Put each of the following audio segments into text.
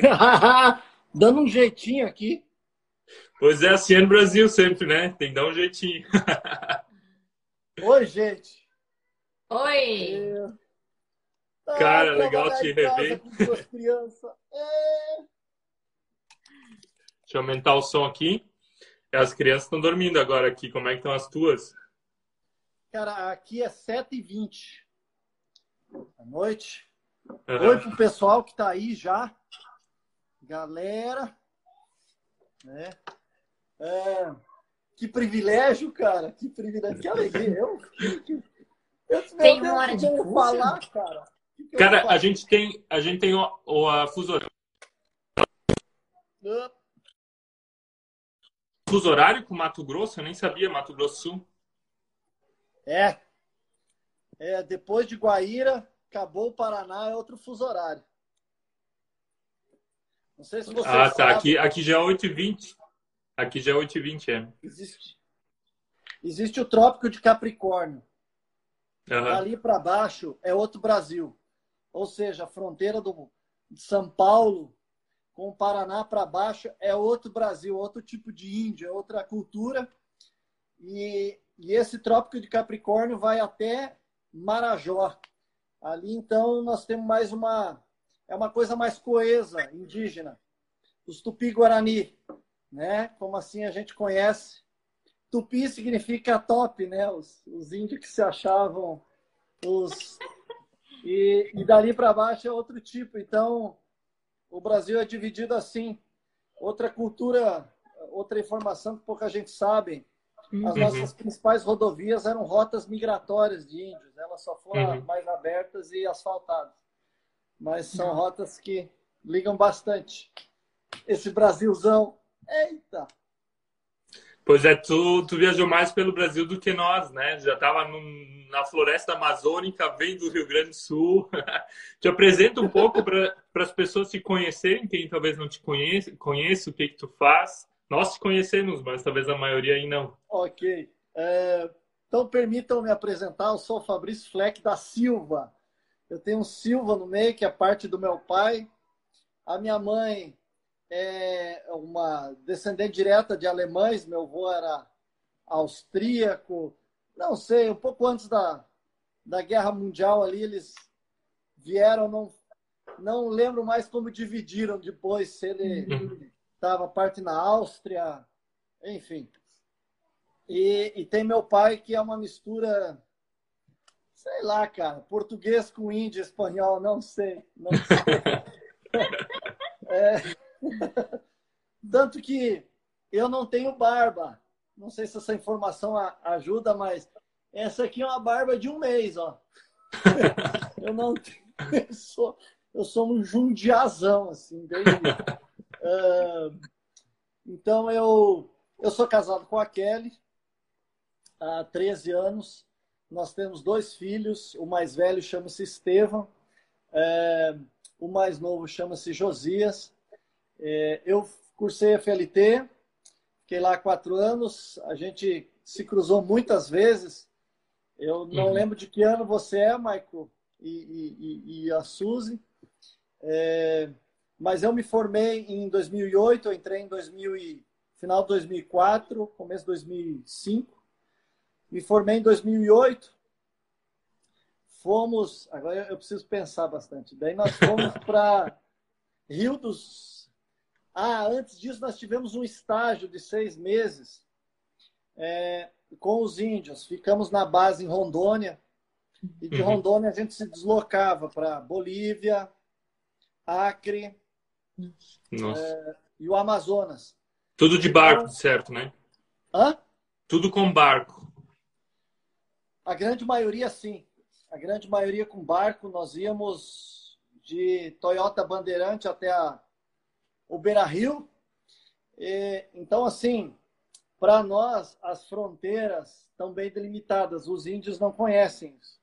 Dando um jeitinho aqui. Pois é, assim é no Brasil sempre, né? Tem que dar um jeitinho. Oi, gente. Oi. É... Cara, legal te rever. É... Deixa eu aumentar o som aqui. As crianças estão dormindo agora aqui. Como é que estão as tuas? Cara, aqui é 7h20 da noite. Uhum. Oi pro pessoal que tá aí já. Galera. Né? É, que privilégio, cara. Que privilégio. Que alegria. Eu, eu, Tem uma hora de falar, cara. Que que cara, a gente tem, a gente tem o, o a fuso horário. Uh. Fuso horário com Mato Grosso? Eu nem sabia, Mato Grosso Sul. É. É, depois de Guaíra, acabou o Paraná, é outro fuso horário. Não sei se você Ah, tá. sabe. Aqui, aqui já é 8h20. Aqui já é 8h20, é. Existe, existe o Trópico de Capricórnio. Uhum. Dali para baixo é outro Brasil. Ou seja, a fronteira do, de São Paulo com o Paraná para baixo é outro Brasil, outro tipo de índio, é outra cultura. E, e esse Trópico de Capricórnio vai até Marajó. Ali, então, nós temos mais uma. É uma coisa mais coesa, indígena. Os Tupi-Guarani, né? Como assim a gente conhece. Tupi significa top, né? Os, os índios que se achavam os. E, e dali para baixo é outro tipo. Então, o Brasil é dividido assim. Outra cultura, outra informação que pouca gente sabe. As Uhum. nossas principais rodovias eram rotas migratórias de índios. Elas só foram Uhum. mais abertas e asfaltadas. Mas são rotas que ligam bastante. Esse Brasilzão. Eita! Pois é, tu, tu viajou mais pelo Brasil do que nós, né? Já estava na floresta amazônica, vem do Rio Grande do Sul. te apresenta um pouco para as pessoas te conhecerem, quem talvez não te conheça, conheça o que, que tu faz. Nós te conhecemos, mas talvez a maioria aí não. Ok. É, então, permitam-me apresentar. Eu sou o Fabrício Fleck da Silva. Eu tenho um Silva no meio, que é parte do meu pai. A minha mãe é uma descendente direta de alemães. Meu avô era austríaco. Não sei, um pouco antes da, da Guerra Mundial ali, eles vieram, não, não lembro mais como dividiram depois, se ele estava parte na Áustria, enfim. E, e, tem meu pai, que é uma mistura, sei lá, cara, português com índio, espanhol, não sei. Não sei. é, tanto que eu não tenho barba. Não sei se essa informação ajuda, mas essa aqui é uma barba de um mês, ó. eu não tenho. Eu sou, eu sou um jundiazão, assim, desde. Uh, então eu, eu sou casado com a Kelly há 13 anos. Nós temos dois filhos. O mais velho chama-se Estevão. É, o mais novo chama-se Josias. É, eu cursei FLT, fiquei lá quatro anos. A gente se cruzou muitas vezes. Eu não uhum. lembro de que ano você é, Michael, e, e, e a Suzy. É, mas eu me formei em 2008, eu entrei em 2000 e, final de 2004, começo de 2005. Me formei em 2008. Fomos, agora eu preciso pensar bastante. Daí nós fomos para Rio dos. Ah, antes disso nós tivemos um estágio de seis meses é, com os índios. Ficamos na base em Rondônia. E de Rondônia a gente se deslocava para Bolívia, Acre é, e o Amazonas. Tudo de barco, então, certo, né? Hã? Tudo com barco. A grande maioria, sim. A grande maioria com barco. Nós íamos de Toyota Bandeirante até a Beira Rio. E, então, assim, para nós, as fronteiras estão bem delimitadas. Os índios não conhecem isso.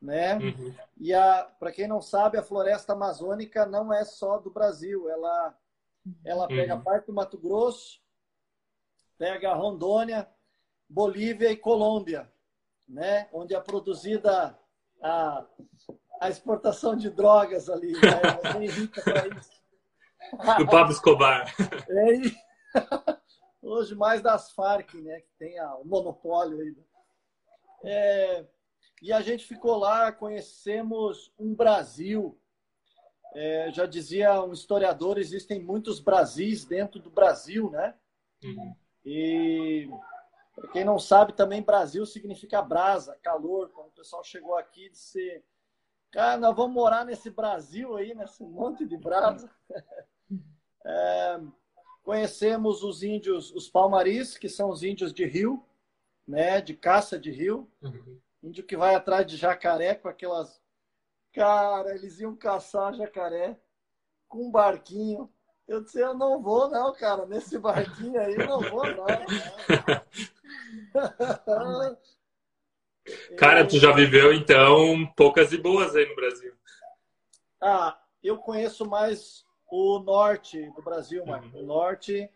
Né? Uhum. E para quem não sabe, a floresta amazônica não é só do Brasil. Ela, ela pega Uhum. parte do Mato Grosso, pega Rondônia, Bolívia e Colômbia né? onde é produzida a, a exportação de drogas ali. Né? É rica para isso. do Pablo Escobar. É, hoje mais das Farc, né? Que tem a, o monopólio aí. É, e a gente ficou lá, conhecemos um Brasil. É, já dizia um historiador, existem muitos Brasis dentro do Brasil, né? Uhum. E para quem não sabe, também Brasil significa brasa, calor. Quando o pessoal chegou aqui, disse: Cara, nós vamos morar nesse Brasil aí, nesse monte de brasa. É, conhecemos os índios, os palmaris, que são os índios de rio, né, de caça de rio. Uhum. Índio que vai atrás de jacaré com aquelas. Cara, eles iam caçar jacaré com um barquinho. Eu disse, eu não vou, não, cara, nesse barquinho aí, eu não vou, não. Cara, tu já viveu então poucas e boas aí no Brasil. Ah, eu conheço mais o norte do Brasil, Marco. Uhum. o norte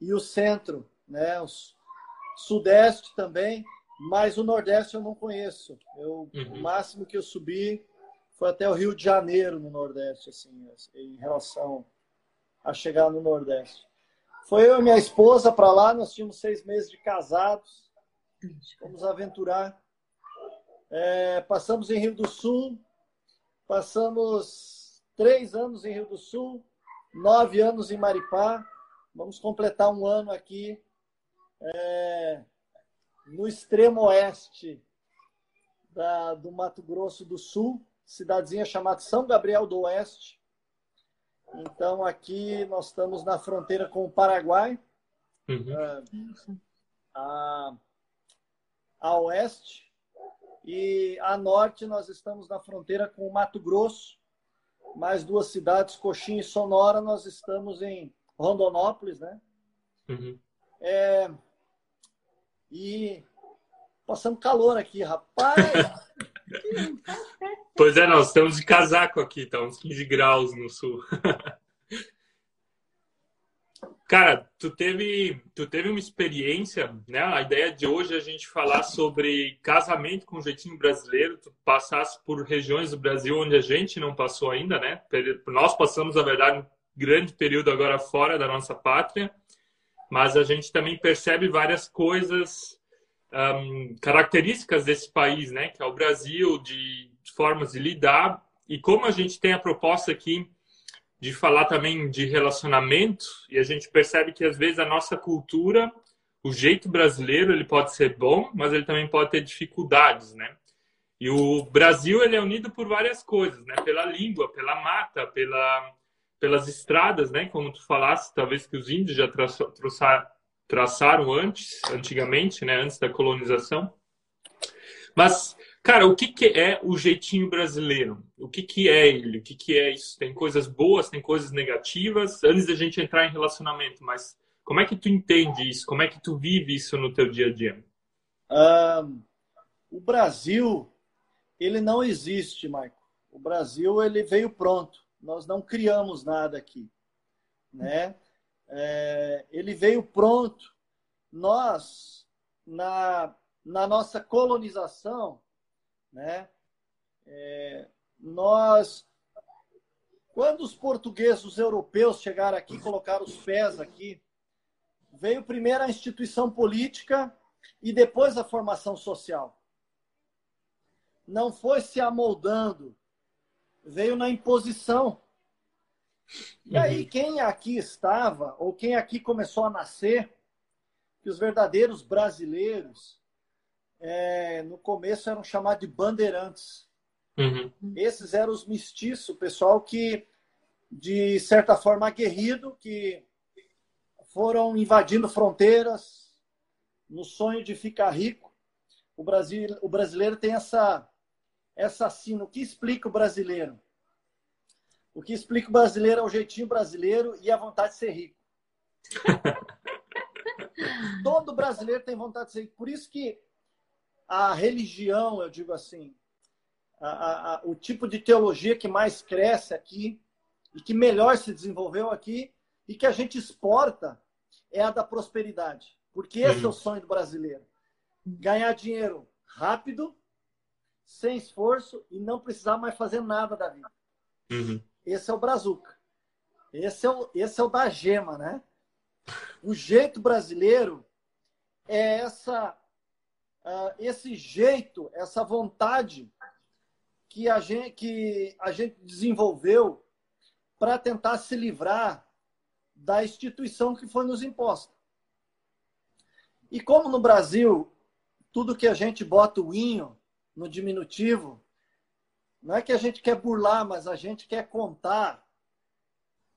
e o centro, né? O sudeste também, mas o nordeste eu não conheço. Eu, uhum. O máximo que eu subi foi até o Rio de Janeiro no nordeste, assim, em relação a chegar no nordeste. Foi eu e minha esposa para lá, nós tínhamos seis meses de casados, fomos aventurar é, passamos em Rio do Sul, passamos três anos em Rio do Sul, nove anos em Maripá. Vamos completar um ano aqui é, no extremo oeste da, do Mato Grosso do Sul, cidadezinha chamada São Gabriel do Oeste. Então, aqui nós estamos na fronteira com o Paraguai, uhum. É, a, a oeste. E a norte nós estamos na fronteira com o Mato Grosso, mais duas cidades, Coxim e Sonora, nós estamos em Rondonópolis, né? Uhum. É... E passando calor aqui, rapaz! pois é, nós estamos de casaco aqui, tá uns 15 graus no sul. Cara, tu teve, tu teve uma experiência, né? A ideia de hoje é a gente falar sobre casamento com jeitinho brasileiro. Tu passasse por regiões do Brasil onde a gente não passou ainda, né? Nós passamos, na verdade, um grande período agora fora da nossa pátria, mas a gente também percebe várias coisas, um, características desse país, né? Que é o Brasil, de formas de lidar. E como a gente tem a proposta aqui de falar também de relacionamento e a gente percebe que às vezes a nossa cultura, o jeito brasileiro, ele pode ser bom, mas ele também pode ter dificuldades, né? E o Brasil ele é unido por várias coisas, né? Pela língua, pela mata, pela pelas estradas, né? Como tu falaste, talvez que os índios já traçaram, antes, antigamente, né? Antes da colonização. Mas Cara, o que, que é o jeitinho brasileiro? O que, que é ele? O que, que é isso? Tem coisas boas, tem coisas negativas? Antes da gente entrar em relacionamento, mas como é que tu entende isso? Como é que tu vive isso no teu dia a dia? Um, o Brasil, ele não existe, Marco. O Brasil, ele veio pronto. Nós não criamos nada aqui, né? É, ele veio pronto. Nós, na, na nossa colonização, né? É, nós, quando os portugueses, os europeus chegaram aqui, colocaram os pés aqui, veio primeiro a instituição política e depois a formação social. Não foi se amoldando, veio na imposição. E aí, uhum. quem aqui estava, ou quem aqui começou a nascer, que os verdadeiros brasileiros, é, no começo eram chamados de bandeirantes. Uhum. Esses eram os mestiços, pessoal que, de certa forma, aguerrido, que foram invadindo fronteiras no sonho de ficar rico. O, Brasil, o brasileiro tem essa, essa sina. O que explica o brasileiro? O que explica o brasileiro é o jeitinho brasileiro e a vontade de ser rico. Todo brasileiro tem vontade de ser rico. Por isso que a religião, eu digo assim, a, a, o tipo de teologia que mais cresce aqui e que melhor se desenvolveu aqui e que a gente exporta é a da prosperidade. Porque esse uhum. é o sonho do brasileiro. Ganhar dinheiro rápido, sem esforço e não precisar mais fazer nada da vida. Uhum. Esse é o brazuca. Esse é o, esse é o da gema, né? O jeito brasileiro é essa, uh, esse jeito, essa vontade que a gente, que a gente desenvolveu para tentar se livrar da instituição que foi nos imposta. E como no Brasil, tudo que a gente bota o inho no diminutivo, não é que a gente quer burlar, mas a gente quer contar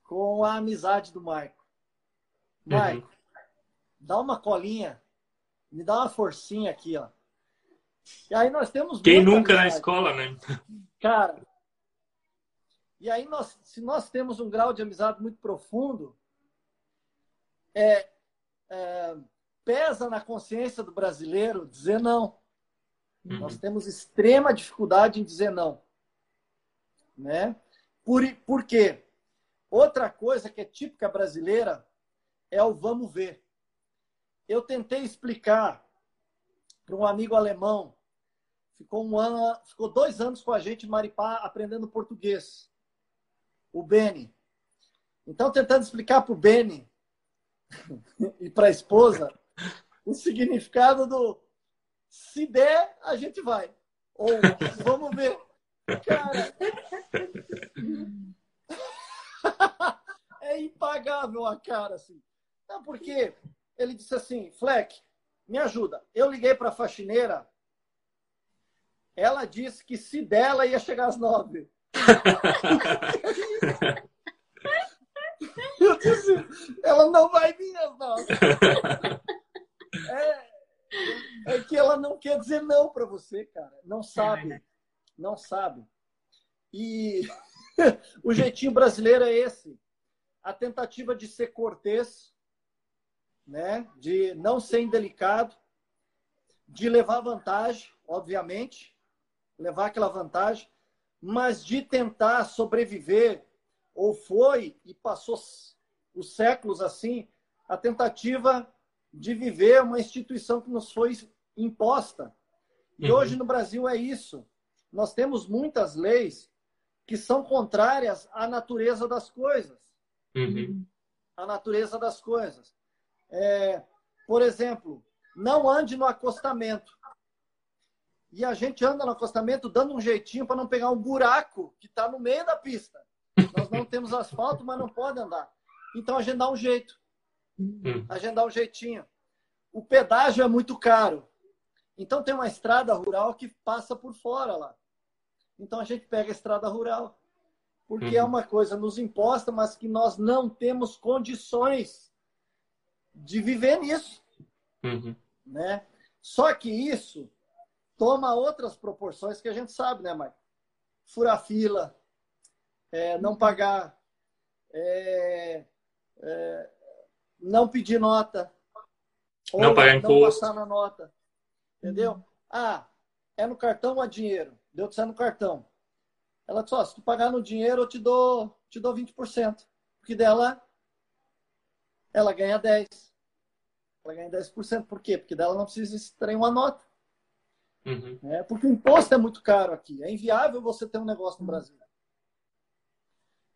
com a amizade do Maico. Maico, uhum. dá uma colinha, me dá uma forcinha aqui, ó. E aí nós temos. Quem nunca na escola, né? Cara. E aí, nós, se nós temos um grau de amizade muito profundo, é, é, pesa na consciência do brasileiro dizer não. Uhum. Nós temos extrema dificuldade em dizer não. Né? Por, por quê? Outra coisa que é típica brasileira é o vamos ver. Eu tentei explicar para um amigo alemão, ficou um ano, ficou dois anos com a gente em Maripá aprendendo português, o Beni. Então, tentando explicar para o Beni e para a esposa o significado do se der, a gente vai. Ou vamos ver. Cara, é impagável a cara, assim. Não, porque ele disse assim, Fleck, me ajuda. Eu liguei para a faxineira, ela disse que se dela ia chegar às nove. Eu disse, ela não vai vir às nove. É, é que ela não quer dizer não para você, cara. Não sabe. Não sabe. E o jeitinho brasileiro é esse. A tentativa de ser cortês, né? de não ser indelicado, de levar vantagem, obviamente, levar aquela vantagem, mas de tentar sobreviver, ou foi e passou os séculos assim, a tentativa de viver uma instituição que nos foi imposta. E uhum. hoje no Brasil é isso. Nós temos muitas leis que são contrárias à natureza das coisas. Uhum. A natureza das coisas. É, por exemplo, não ande no acostamento. E a gente anda no acostamento dando um jeitinho para não pegar um buraco que está no meio da pista. Nós não temos asfalto, mas não pode andar. Então a gente dá um jeito. A gente dá um jeitinho. O pedágio é muito caro. Então tem uma estrada rural que passa por fora lá. Então a gente pega a estrada rural. Porque é uhum. é uma coisa nos imposta, mas que nós não temos condições de viver nisso. Uhum. Né? Só que isso toma outras proporções que a gente sabe, né, Mike? Furar fila, é, não pagar, é, é, não pedir nota, não pagar imposto. Não passar na nota. Entendeu? Ah, é no cartão ou é dinheiro? Deu de ser no cartão. Ela disse, ó, se tu pagar no dinheiro, eu te dou, te dou 20%. Porque dela, ela ganha 10%. Ela ganha 10%. Por quê? Porque dela não precisa extrair uma nota. Uhum. É, porque o imposto é muito caro aqui. É inviável você ter um negócio no Brasil.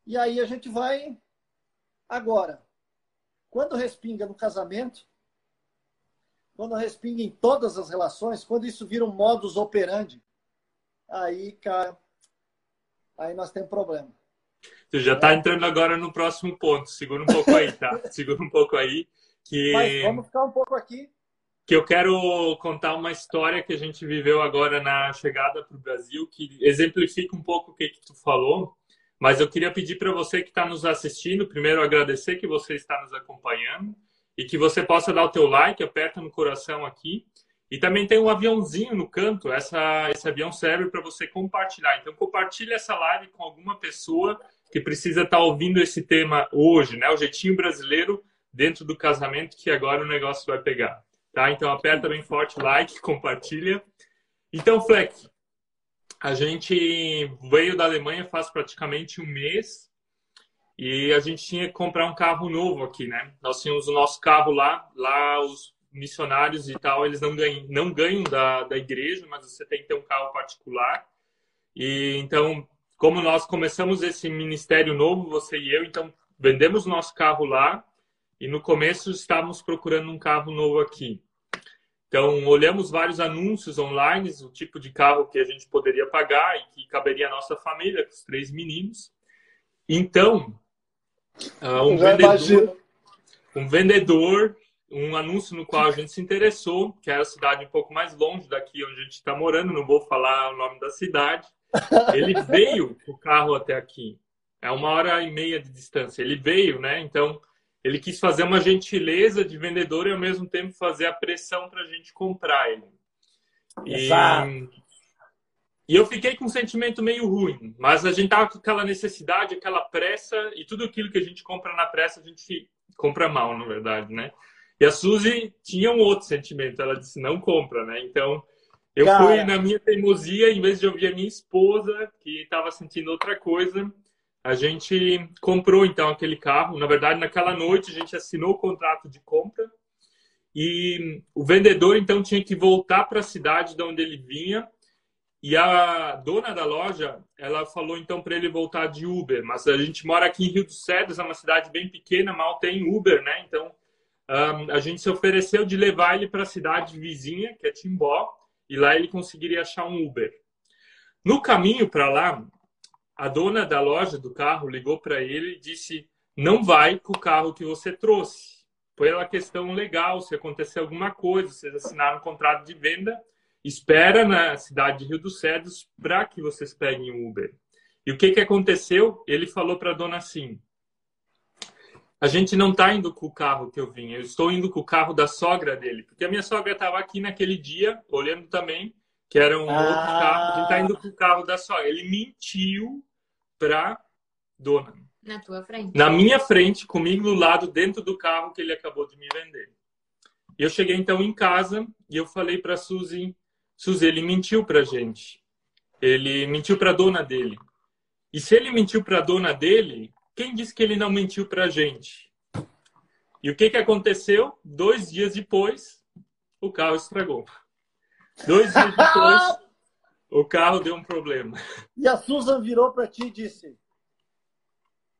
E aí a gente vai. Agora, quando respinga no casamento, quando respinga em todas as relações, quando isso vira um modus operandi, aí, cara, aí nós temos problema. Você já está entrando agora no próximo ponto. Segura um pouco aí, tá? Segura um pouco aí. Que... Mas vamos ficar um pouco aqui. Que eu quero contar uma história que a gente viveu agora na chegada para o Brasil, que exemplifica um pouco o que, que tu falou. Mas eu queria pedir para você que está nos assistindo, primeiro agradecer que você está nos acompanhando e que você possa dar o teu like, aperta no coração aqui. E também tem um aviãozinho no canto, essa, esse avião serve para você compartilhar. Então compartilhe essa live com alguma pessoa que precisa estar tá ouvindo esse tema hoje, né? O jeitinho brasileiro dentro do casamento que agora o negócio vai pegar, tá? Então aperta bem forte like, compartilha. Então, Fleck, a gente veio da Alemanha faz praticamente um mês e a gente tinha que comprar um carro novo aqui, né? Nós tínhamos o nosso carro lá, lá os missionários e tal, eles não ganham, não ganham da, da igreja, mas você tem que ter um carro particular. E então, como nós começamos esse ministério novo, você e eu, então vendemos nosso carro lá e no começo estávamos procurando um carro novo aqui. Então, olhamos vários anúncios online, o tipo de carro que a gente poderia pagar e que caberia à nossa família, com os três meninos. Então, uh, um, vendedor, um vendedor, um anúncio no qual a gente se interessou, que era a cidade um pouco mais longe daqui onde a gente está morando, não vou falar o nome da cidade. Ele veio o carro até aqui. É uma hora e meia de distância. Ele veio, né? Então, ele quis fazer uma gentileza de vendedor e ao mesmo tempo fazer a pressão para a gente comprar ele. E, e eu fiquei com um sentimento meio ruim, mas a gente tava com aquela necessidade, aquela pressa e tudo aquilo que a gente compra na pressa a gente compra mal, na verdade, né? E a Suzy tinha um outro sentimento, ela disse não compra, né? Então eu Cara... fui na minha teimosia, em vez de ouvir a minha esposa que estava sentindo outra coisa, a gente comprou então aquele carro. Na verdade, naquela noite a gente assinou o contrato de compra e o vendedor então tinha que voltar para a cidade de onde ele vinha. E a dona da loja, ela falou então para ele voltar de Uber, mas a gente mora aqui em Rio dos Cedros, é uma cidade bem pequena, mal tem Uber, né? Então um, a gente se ofereceu de levar ele para a cidade vizinha, que é Timbó, e lá ele conseguiria achar um Uber. No caminho para lá, a dona da loja do carro ligou para ele e disse: não vai com o carro que você trouxe. Pela questão legal, se acontecer alguma coisa, vocês assinaram um contrato de venda, espera na cidade de Rio dos Cedros para que vocês peguem o Uber. E o que, que aconteceu? Ele falou para a dona assim: a gente não está indo com o carro que eu vim, eu estou indo com o carro da sogra dele, porque a minha sogra estava aqui naquele dia, olhando também, que era um ah. outro carro, a gente está indo com o carro da sogra. Ele mentiu para dona. Na tua frente. Na minha frente, comigo do lado, dentro do carro que ele acabou de me vender. E eu cheguei então em casa e eu falei para Suzy, Suzy, ele mentiu para gente. Ele mentiu para dona dele. E se ele mentiu para dona dele, quem disse que ele não mentiu para gente? E o que que aconteceu? Dois dias depois, o carro estragou. Dois dias depois, o carro deu um problema. E a Susan virou para ti e disse: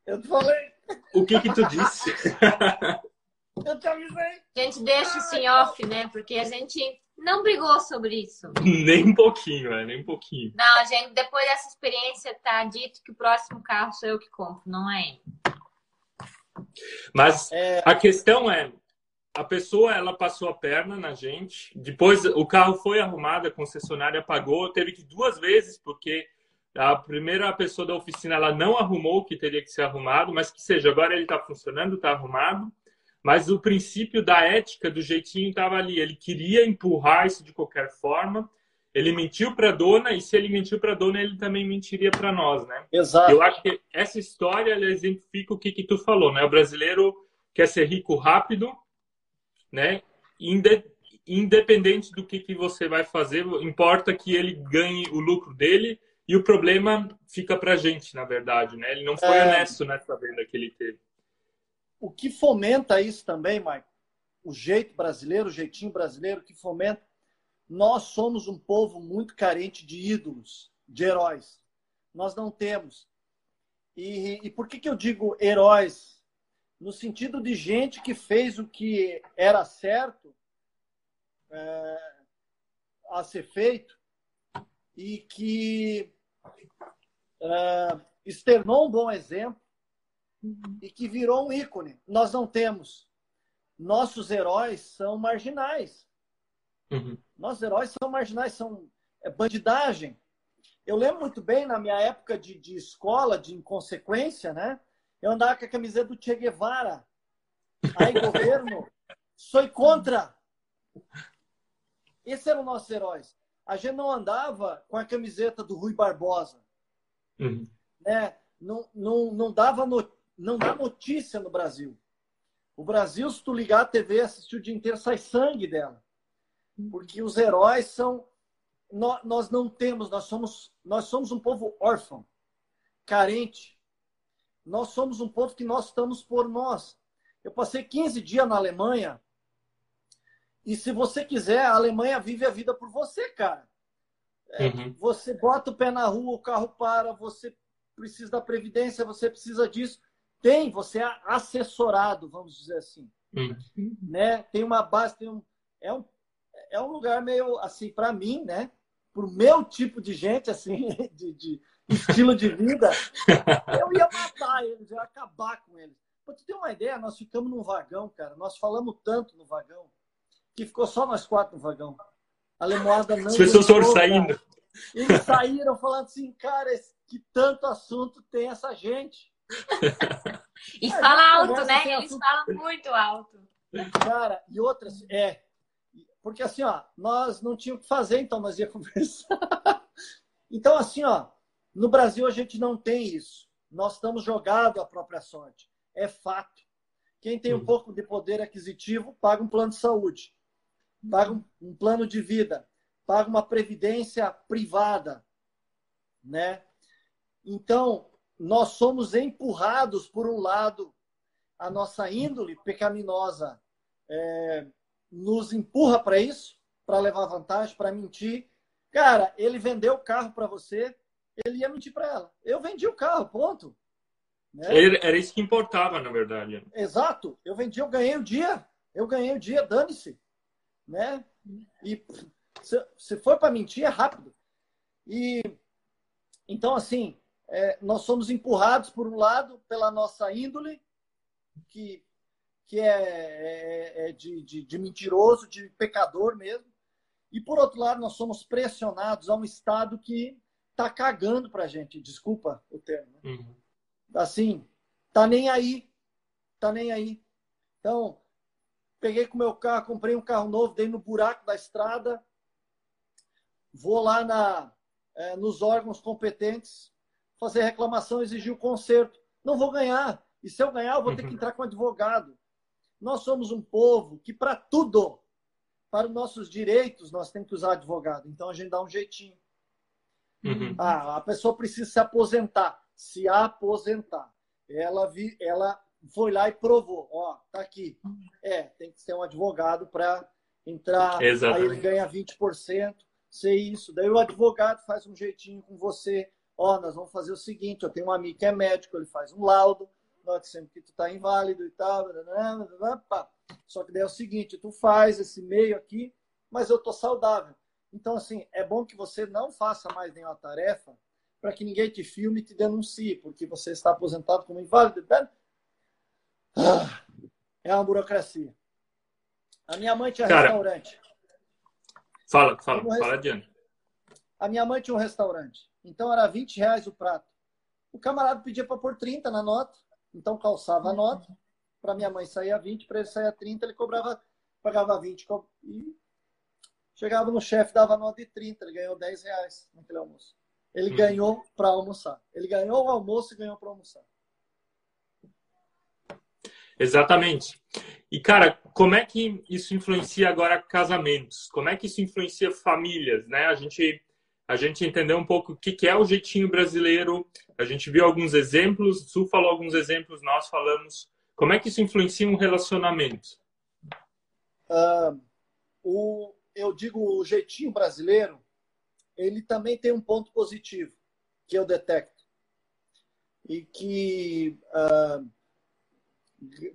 Eu te falei. O que que tu disse? Eu te avisei. A gente deixa isso em off, né? Porque a gente não brigou sobre isso. Nem um pouquinho, é, nem um pouquinho. Não, gente, depois dessa experiência, tá dito que o próximo carro sou eu que compro, não é ele. Mas é... a questão é, a pessoa ela passou a perna na gente. Depois o carro foi arrumado, a concessionária pagou, teve que duas vezes porque a primeira pessoa da oficina ela não arrumou o que teria que ser arrumado, mas que seja agora ele está funcionando, está arrumado. Mas o princípio da ética, do jeitinho, estava ali. Ele queria empurrar isso de qualquer forma. Ele mentiu para a dona e se ele mentiu para a dona, ele também mentiria para nós, né? Exato. Eu acho que essa história exemplifica o que, que tu falou, né? O brasileiro quer ser rico rápido, né? Independente do que, que você vai fazer, importa que ele ganhe o lucro dele e o problema fica para a gente, na verdade, né? Ele não foi é... honesto nessa venda que ele teve. O que fomenta isso também, Mike, o jeito brasileiro, o jeitinho brasileiro que fomenta, nós somos um povo muito carente de ídolos, de heróis. Nós não temos. E, e por que, que eu digo heróis? no sentido de gente que fez o que era certo é, a ser feito e que é, externou um bom exemplo e que virou um ícone. Nós não temos. Nossos heróis são marginais. Uhum. Nossos heróis são marginais, são é, bandidagem. Eu lembro muito bem, na minha época de, de escola, de inconsequência, né? Eu andava com a camiseta do Che Guevara. Aí, governo, sou contra. Esse eram nossos heróis. A gente não andava com a camiseta do Rui Barbosa. Uhum. Né? Não, não, não, dava no, não dá notícia no Brasil. O Brasil, se tu ligar a TV e assistir o dia inteiro, sai sangue dela. Porque os heróis são. Nós, nós não temos, nós somos, nós somos um povo órfão, carente. Nós somos um povo que nós estamos por nós. Eu passei 15 dias na Alemanha. E se você quiser, a Alemanha vive a vida por você, cara. É, uhum. Você bota o pé na rua, o carro para, você precisa da previdência, você precisa disso. Tem, você é assessorado, vamos dizer assim. Uhum. Né? Tem uma base, tem um, é, um, é um lugar meio assim, para mim, né? Para o meu tipo de gente, assim, de, de estilo de vida, eu ia matar eles, eu ia acabar com eles. Pra tu ter uma ideia, nós ficamos num vagão, cara. Nós falamos tanto no vagão que ficou só nós quatro no vagão. A lemoada não. As pessoas foram saindo. Eles saíram falando assim, cara, que tanto assunto tem essa gente. e fala alto, né? Eles assunto... falam muito alto. Cara, e outras, é. Porque assim, ó, nós não tínhamos o que fazer, então nós ia conversar. então, assim, ó, no Brasil a gente não tem isso. Nós estamos jogados à própria sorte. É fato. Quem tem um pouco de poder aquisitivo paga um plano de saúde, paga um, um plano de vida, paga uma previdência privada, né? Então, nós somos empurrados por um lado, a nossa índole pecaminosa é, nos empurra para isso, para levar vantagem, para mentir. Cara, ele vendeu o carro para você, ele ia mentir para ela. Eu vendi o carro, ponto. Né? Era isso que importava, na verdade. Exato. Eu vendi, eu ganhei o dia. Eu ganhei o dia, dane-se. Né? E se, se for para mentir, é rápido. E então, assim, é, nós somos empurrados, por um lado, pela nossa índole, que, que é, é, é de, de, de, mentiroso, de pecador mesmo. E, por outro lado, nós somos pressionados a um Estado que está cagando para a gente. Desculpa o termo. Né? Uhum. Assim, tá nem aí. Tá nem aí. Então, peguei com o meu carro, comprei um carro novo, dei no buraco da estrada, vou lá na, é, nos órgãos competentes, fazer reclamação, exigir o conserto. Não vou ganhar. E se eu ganhar, eu vou ter que uhum. entrar com advogado. Nós somos um povo que, para tudo, para os nossos direitos, nós temos que usar advogado. Então a gente dá um jeitinho. Uhum. Ah, a pessoa precisa se aposentar. Se aposentar. Ela, vi, ela foi lá e provou. Ó, tá aqui. É, tem que ser um advogado para entrar. Exatamente. Aí ele ganha 20%. Ser isso. Daí o advogado faz um jeitinho com você ó, oh, nós vamos fazer o seguinte, eu tenho um amigo que é médico, ele faz um laudo, sempre que tu tá inválido e tal, só que daí é o seguinte, tu faz esse meio aqui, mas eu tô saudável. Então, assim, é bom que você não faça mais nenhuma tarefa para que ninguém te filme e te denuncie, porque você está aposentado como inválido. Ah, é uma burocracia. A minha mãe tinha Cara, restaurante. Fala, fala, fala adiante. A minha mãe tinha um restaurante. Então era 20 reais o prato. O camarada pedia para pôr 30 na nota, então calçava a nota. Para minha mãe saía 20, para ele saía 30, ele cobrava, pagava 20. E chegava no chefe, dava nota de 30, ele ganhou 10 reais naquele almoço. Ele hum. ganhou para almoçar. Ele ganhou o almoço e ganhou para almoçar. Exatamente. E, cara, como é que isso influencia agora casamentos? Como é que isso influencia famílias, né? A gente a gente entendeu um pouco o que é o jeitinho brasileiro. A gente viu alguns exemplos, o Sul falou alguns exemplos, nós falamos. Como é que isso influencia um relacionamento? Uh, o, eu digo o jeitinho brasileiro, ele também tem um ponto positivo que eu detecto e que uh,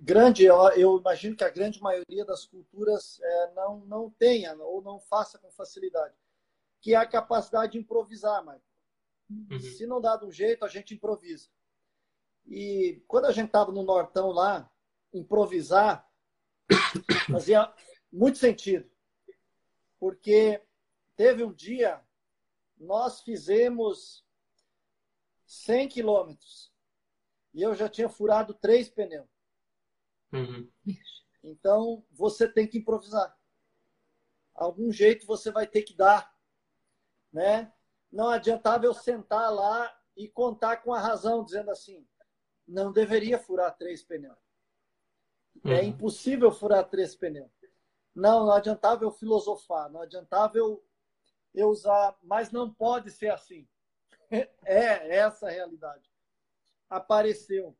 grande, eu, eu, imagino que a grande maioria das culturas é, não não tenha ou não faça com facilidade que é a capacidade de improvisar, mas uhum. se não dá de um jeito, a gente improvisa. E quando a gente estava no Nortão lá, improvisar fazia muito sentido. Porque teve um dia, nós fizemos 100 quilômetros e eu já tinha furado três pneus. Uhum. Então, você tem que improvisar. Algum jeito você vai ter que dar né? Não adiantava eu sentar lá e contar com a razão, dizendo assim, não deveria furar três pneus. É uhum. É impossível furar três pneus. Não, não adiantava eu filosofar, não adiantava eu, eu usar, mas não pode ser assim. É essa a realidade. Apareceu.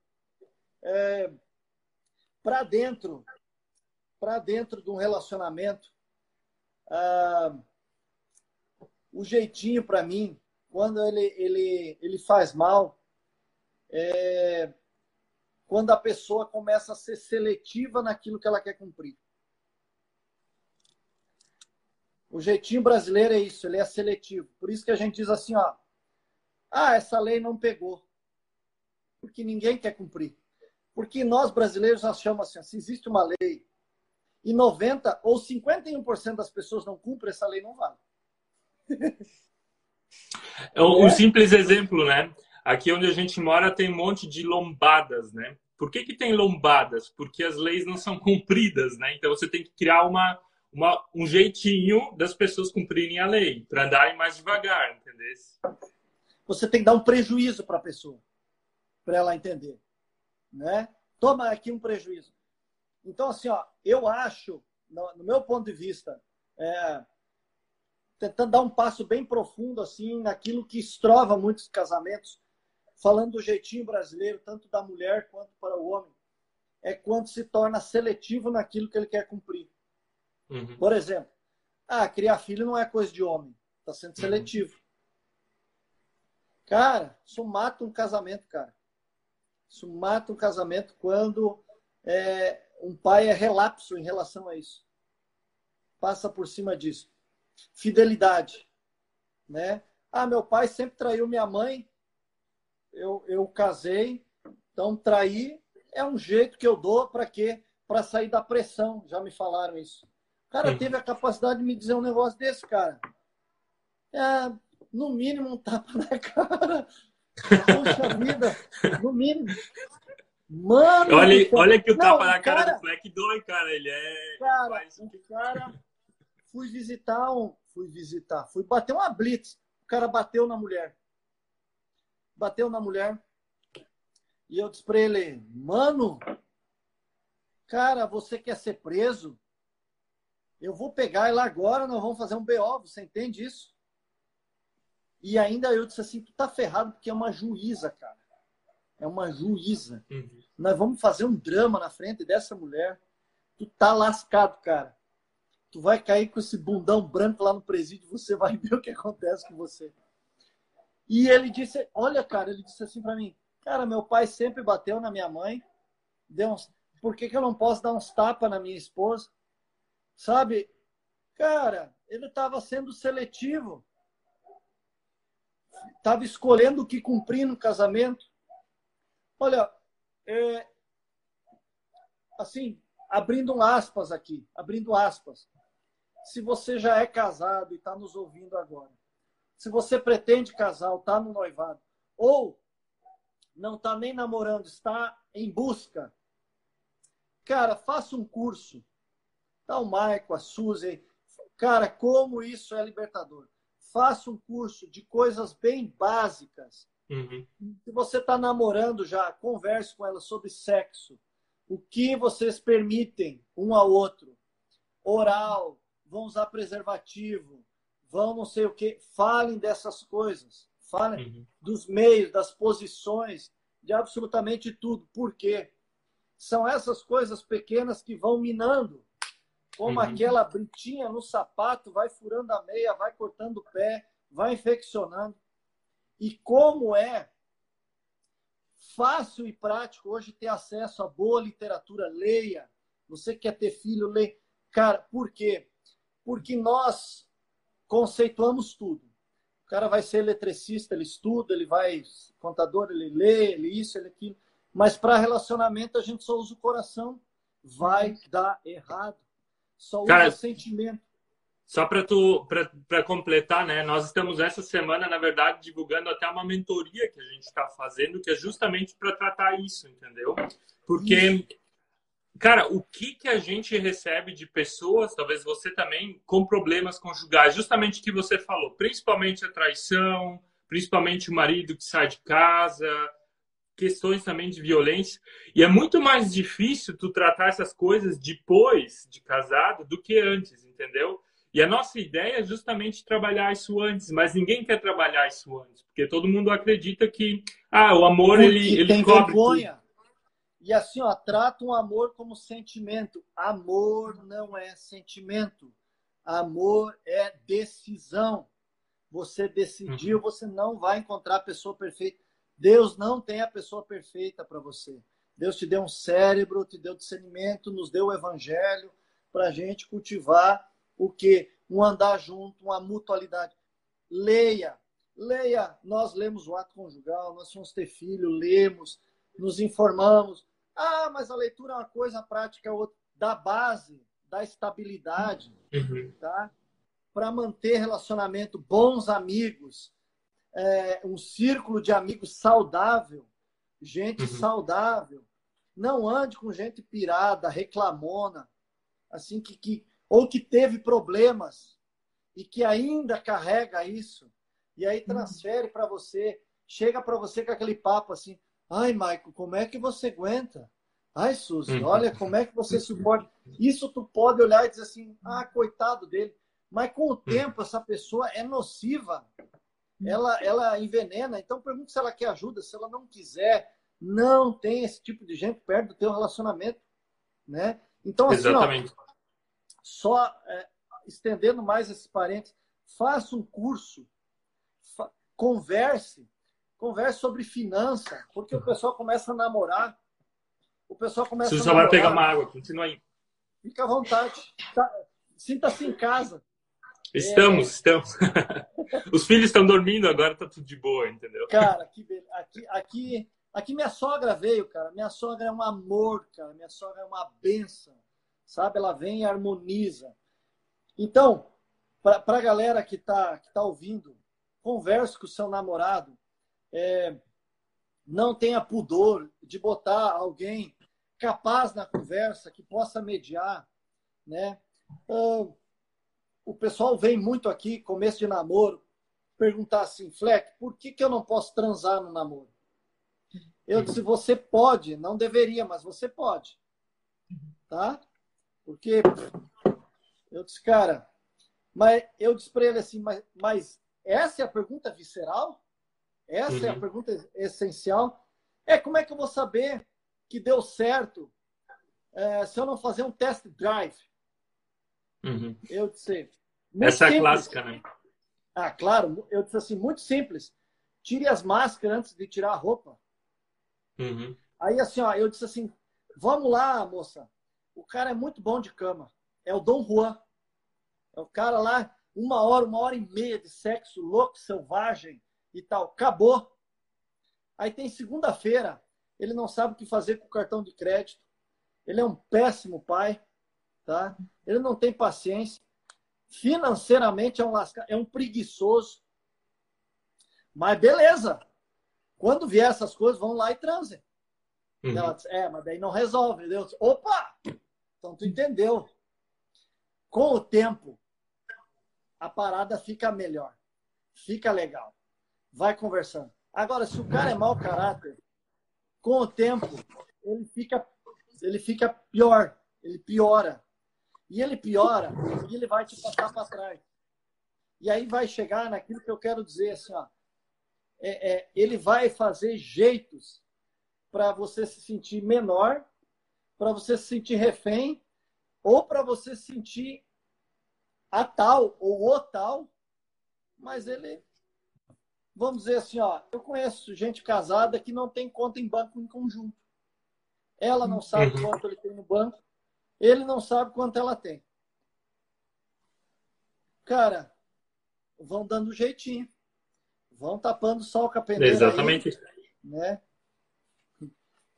É, para dentro, para dentro de um relacionamento, ah, o jeitinho para mim, quando ele, ele, ele faz mal, é, quando a pessoa começa a ser seletiva naquilo que ela quer cumprir. O jeitinho brasileiro é isso, ele é seletivo. Por isso que a gente diz assim, ó, ah, essa lei não pegou. Porque ninguém quer cumprir. Porque nós brasileiros achamos assim, se existe uma lei e 90 ou 51% das pessoas não cumprem, essa lei não vale. É um, é? simples exemplo, né? Aqui onde a gente mora tem um monte de lombadas, né? Por que, que tem lombadas? Porque as leis não são cumpridas, né? Então você tem que criar uma, uma, um jeitinho das pessoas cumprirem a lei, para andarem mais devagar, entendeu? Você tem que dar um prejuízo para a pessoa, para ela entender, né? Toma aqui um prejuízo. Então, assim, ó, eu acho, no, no meu ponto de vista, é, tentando dar um passo bem profundo assim naquilo que estrova muitos casamentos, falando do jeitinho brasileiro, tanto da mulher quanto para o homem, é quando se torna seletivo naquilo que ele quer cumprir. Uhum. Por exemplo, ah, criar filho não é coisa de homem, está sendo uhum. seletivo. Uhum. Cara, isso mata um casamento, cara. Isso mata um casamento quando é, um pai é relapso em relação a isso. Passa por cima disso. Fidelidade, né? Ah, meu pai sempre traiu minha mãe. Eu, eu casei, então trair é um jeito que eu dou para quê? Para sair da pressão. Já me falaram isso. O cara teve a capacidade de me dizer um negócio desse, cara. É, no mínimo um tapa na cara. Poxa vida, no mínimo. Mano, olha, olha que o não, tapa na cara, cara, do Fleck dói, cara. Ele é. Cara, o cara. Fui visitar um. Fui visitar. Fui bater uma blitz. O cara bateu na mulher. Bateu na mulher. E eu disse pra ele, mano, cara, você quer ser preso? Eu vou pegar ele agora, nós vamos fazer um BO, você entende isso? E ainda eu disse assim, tu tá ferrado porque é uma juíza, cara. É uma juíza. Uhum. Nós vamos fazer um drama na frente dessa mulher. Tu tá lascado, cara. Tu vai cair com esse bundão branco lá no presídio, você vai ver o que acontece com você. E ele disse, olha, cara, ele disse assim para mim, cara, meu pai sempre bateu na minha mãe, deu uns, por que, que eu não posso dar uns tapas na minha esposa? Sabe? Cara, ele estava sendo seletivo estava escolhendo o que cumprir no casamento. Olha, é, assim, abrindo aspas aqui, abrindo aspas. Se você já é casado e está nos ouvindo agora, se você pretende casar, está no noivado, ou não está nem namorando, está em busca, cara, faça um curso. Tá o Maico, a Suzy, cara, como isso é libertador faça um curso de coisas bem básicas. Uhum. Se você está namorando já, converse com ela sobre sexo. O que vocês permitem um ao outro. Oral, vão usar preservativo, vão não sei o que. Falem dessas coisas. Falem uhum. dos meios, das posições, de absolutamente tudo. Por quê? São essas coisas pequenas que vão minando como uhum. aquela britinha no sapato, vai furando a meia, vai cortando o pé, vai infeccionando. E como é fácil e prático hoje ter acesso a boa literatura, leia. Você quer ter filho, leia. Cara, por quê? Porque nós conceituamos tudo. O cara vai ser eletricista, ele estuda, ele vai contador, ele lê, ele isso, ele aquilo. Mas para relacionamento a gente só usa o coração. Vai dar errado. Só Cara, sentimento. Só para tu para completar, né? Nós estamos essa semana, na verdade, divulgando até uma mentoria que a gente está fazendo, que é justamente para tratar isso, entendeu? Porque, isso. Cara, o que que a gente recebe de pessoas, talvez você também, com problemas conjugais, justamente o que você falou, principalmente a traição, principalmente o marido que sai de casa, questões também de violência. E é muito mais difícil tu tratar essas coisas depois de casado do que antes, entendeu? E a nossa ideia é justamente trabalhar isso antes, mas ninguém quer trabalhar isso antes, porque todo mundo acredita que ah, o amor ele, ele tem cobre vergonha. Tudo. E assim, ó, trata o amor como sentimento. Amor não é sentimento. Amor é decisão. Você decidiu, uhum. você não vai encontrar a pessoa perfeita. Deus não tem a pessoa perfeita para você. Deus te deu um cérebro, te deu discernimento, nos deu o evangelho para a gente cultivar o que? Um andar junto, uma mutualidade. Leia, leia. Nós lemos o ato conjugal, nós somos ter filho, lemos, nos informamos. Ah, mas a leitura é uma coisa, a prática é outra. Da base, da estabilidade, uhum. tá? Para manter relacionamento, bons amigos, é, um círculo de amigos saudável, gente uhum. saudável. Não ande com gente pirada, reclamona, assim que, que ou que teve problemas e que ainda carrega isso e aí transfere para você, chega para você com aquele papo assim: "Ai, Maico, como é que você aguenta? Ai, Suzy, uhum. olha como é que você suporta". Isso tu pode olhar e dizer assim: "Ah, coitado dele". Mas com o uhum. tempo essa pessoa é nociva ela, ela envenena. Então pergunta se ela quer ajuda. Se ela não quiser, não tem esse tipo de gente perto do teu relacionamento, né? Então assim. Ó, só é, estendendo mais esses parentes, faça um curso, fa converse, converse sobre finança, porque o pessoal começa a namorar, o pessoal começa Você a só namorar, vai pegar uma água, continua aí. Fica à vontade, tá? sinta-se em casa. Estamos, é... estamos. Os filhos estão dormindo, agora tá tudo de boa, entendeu? Cara, aqui, aqui, aqui, aqui minha sogra veio, cara. Minha sogra é um amor, cara. Minha sogra é uma benção, sabe? Ela vem e harmoniza. Então, para a galera que está que tá ouvindo, converse com o seu namorado. É, não tenha pudor de botar alguém capaz na conversa, que possa mediar, né? Uh, o pessoal vem muito aqui, começo de namoro, perguntar assim, Fleck, por que, que eu não posso transar no namoro? Eu disse, você pode, não deveria, mas você pode. Tá? Porque eu disse, cara, mas eu disse para ele assim, mas, mas, essa é a pergunta visceral? Essa uhum. é a uhum. pergunta essencial? É como é que eu vou saber que deu certo é, se eu não fazer um test drive? Uhum. Eu disse. Essa é a clássica, né? Ah, claro. Eu disse assim, muito simples. Tire as máscaras antes de tirar a roupa. Uhum. Aí, assim, ó, eu disse assim: vamos lá, moça. O cara é muito bom de cama. É o Dom Juan. É o cara lá, uma hora, uma hora e meia de sexo louco, selvagem e tal. Acabou. Aí tem segunda-feira, ele não sabe o que fazer com o cartão de crédito. Ele é um péssimo pai tá? Ele não tem paciência. Financeiramente é um lasca... é um preguiçoso. Mas beleza. Quando vier essas coisas, vão lá e transem. Uhum. Ela é, mas daí não resolve. Deus, opa! Então tu entendeu. Com o tempo, a parada fica melhor. Fica legal. Vai conversando. Agora, se o cara é mau caráter, com o tempo, ele fica, ele fica pior. Ele piora. E ele piora e ele vai te passar para trás. E aí vai chegar naquilo que eu quero dizer assim, ó. É, é, ele vai fazer jeitos para você se sentir menor, para você se sentir refém, ou para você se sentir a tal ou o tal, mas ele, vamos dizer assim, ó, eu conheço gente casada que não tem conta em banco em conjunto. Ela não sabe uhum. quanto ele tem no banco, ele não sabe quanto ela tem. Cara, vão dando jeitinho. Vão tapando só o capeneiro. Exatamente. Aí, né?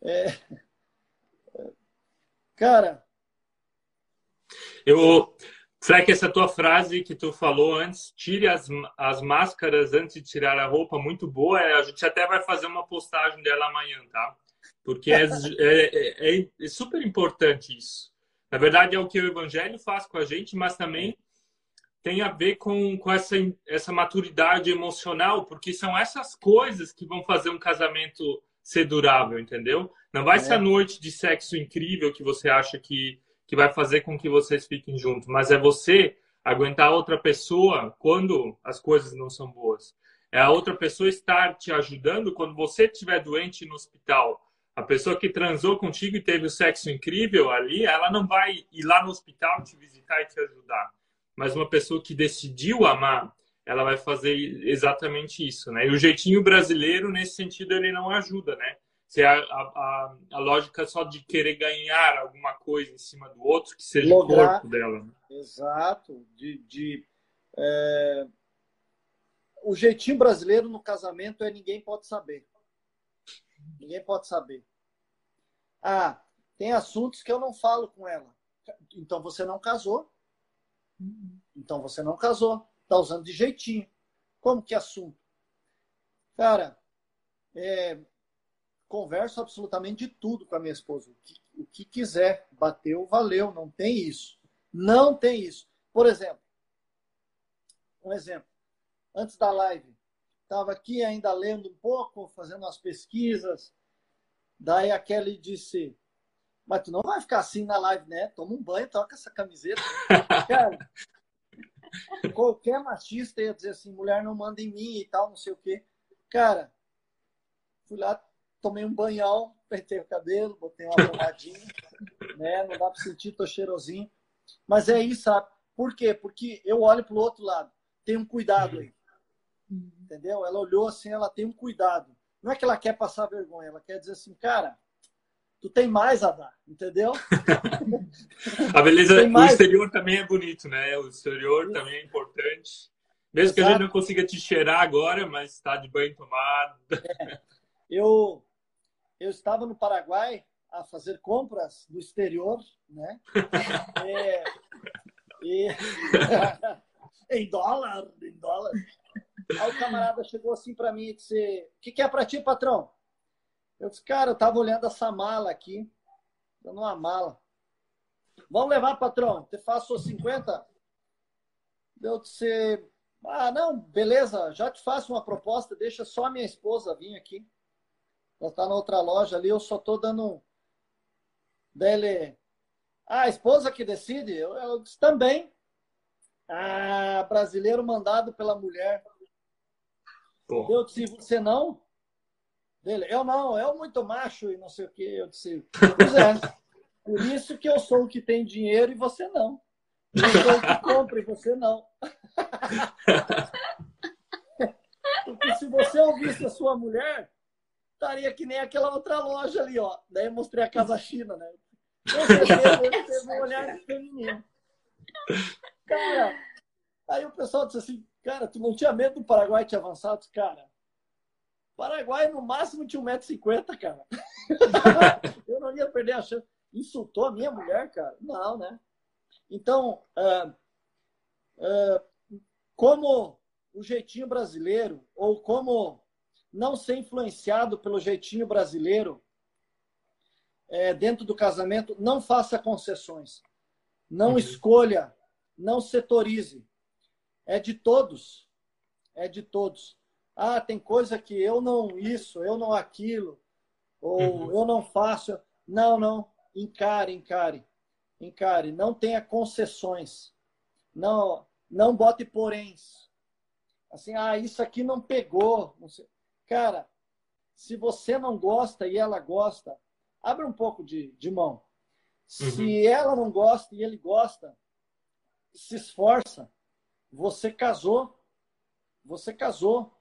É... Cara. Eu. Será que essa tua frase que tu falou antes, tire as, as máscaras antes de tirar a roupa, muito boa. A gente até vai fazer uma postagem dela amanhã, tá? Porque é, é, é, é super importante isso. Na verdade, é o que o Evangelho faz com a gente, mas também tem a ver com, com essa, essa maturidade emocional, porque são essas coisas que vão fazer um casamento ser durável, entendeu? Não vai é. ser a noite de sexo incrível que você acha que, que vai fazer com que vocês fiquem juntos, mas é você aguentar outra pessoa quando as coisas não são boas. É a outra pessoa estar te ajudando quando você estiver doente no hospital a pessoa que transou contigo e teve o sexo incrível ali, ela não vai ir lá no hospital te visitar e te ajudar. Mas uma pessoa que decidiu amar, ela vai fazer exatamente isso, né? E o jeitinho brasileiro, nesse sentido, ele não ajuda, né? Se a, a, a, lógica só de querer ganhar alguma coisa em cima do outro, que seja Lograr, o corpo dela. Né? Exato. De, de é... O jeitinho brasileiro no casamento é ninguém pode saber. Ninguém pode saber. Ah, tem assuntos que eu não falo com ela. Então você não casou. Então você não casou. Tá usando de jeitinho. Como que é assunto? Cara, é, converso absolutamente de tudo com a minha esposa. O que, o que quiser. Bateu, valeu. Não tem isso. Não tem isso. Por exemplo, um exemplo. Antes da live, estava aqui ainda lendo um pouco, fazendo umas pesquisas. Daí a Kelly disse: Mas tu não vai ficar assim na live, né? Toma um banho, toca essa camiseta. Cara, qualquer machista ia dizer assim: mulher não manda em mim e tal, não sei o quê. Cara, fui lá, tomei um banhão, pentei o cabelo, botei uma pomadinha, né? Não dá para sentir, tô cheirosinho. Mas é isso, sabe? Por quê? Porque eu olho pro outro lado, tem um cuidado aí. Entendeu? Ela olhou assim, ela tem um cuidado. Não é que ela quer passar vergonha, ela quer dizer assim, cara, tu tem mais a dar, entendeu? a beleza, o exterior também é bonito, né? O exterior também é importante. Mesmo Exato. que a gente não consiga te cheirar agora, mas está de banho tomado. É. Eu, eu estava no Paraguai a fazer compras no exterior, né? É, e, em dólar, em dólar. Aí o camarada chegou assim para mim e disse: O que, que é para ti, patrão? Eu disse: Cara, eu tava olhando essa mala aqui, dando uma mala. Vamos levar, patrão? Te faço 50? Eu disse: Ah, não, beleza, já te faço uma proposta, deixa só a minha esposa vir aqui. Ela está na outra loja ali, eu só estou dando. Daí ah, a esposa que decide? Eu, eu disse também. Ah, brasileiro mandado pela mulher. Pô. Eu disse, você não? Dele, eu não, eu muito macho e não sei o quê. Eu disse, pois é. Por isso que eu sou o que tem dinheiro e você não. Eu sou o que compra e você não. Porque se você ouvisse a sua mulher, estaria que nem aquela outra loja ali, ó. Daí eu mostrei a Casa China, né? Com certeza ele teve um olhar feminino. Cara, aí o pessoal disse assim, cara, tu não tinha medo do Paraguai te avançar? Disse, cara, Paraguai no máximo tinha 1,50m, cara. eu não ia perder a chance. Insultou a minha mulher, cara? Não, né? Então, uh, uh, como o jeitinho brasileiro, ou como não ser influenciado pelo jeitinho brasileiro é, dentro do casamento, não faça concessões. Não uhum. escolha, não setorize. É de todos. É de todos. Ah, tem coisa que eu não isso, eu não aquilo, ou uhum. eu não faço. Não, não. Encare, encare. Encare. Não tenha concessões. Não, não bote poréns. Assim, ah, isso aqui não pegou. Não sei. Cara, se você não gosta e ela gosta, abre um pouco de, de mão. Uhum. Se ela não gosta e ele gosta, se esforça. Você casou. Você casou.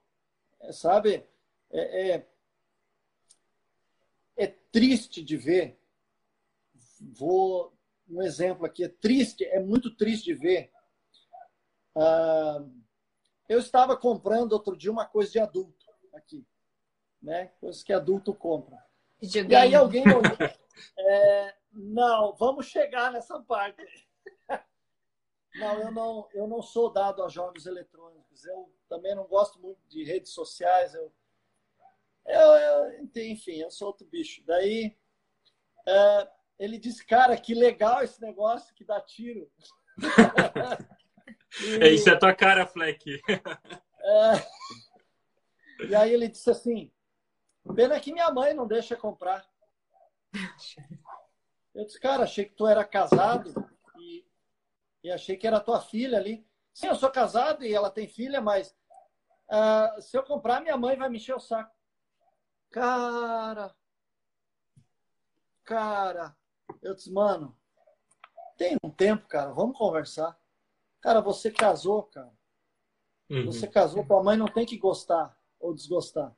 É, sabe? É, é, é, triste de ver. Vou um exemplo aqui. É triste, é muito triste de ver. Ah, eu estava comprando outro dia uma coisa de adulto aqui, né? Coisas que adulto compra. E aí alguém é, não, vamos chegar nessa parte. Não, eu não, eu não sou dado a jogos eletrônicos. Eu também não gosto muito de redes sociais. Eu, eu, eu enfim, eu sou outro bicho. Daí é, ele disse, cara, que legal esse negócio que dá tiro. e, é, isso é tua cara, Fleck. É, e aí ele disse assim: pena que minha mãe não deixa comprar. Eu disse, cara, achei que tu era casado e, e achei que era tua filha ali. Sim, eu sou casado e ela tem filha, mas uh, se eu comprar, minha mãe vai me encher o saco. Cara, cara, eu disse, mano, tem um tempo, cara, vamos conversar. Cara, você casou, cara. Uhum. Você casou, tua mãe não tem que gostar ou desgostar?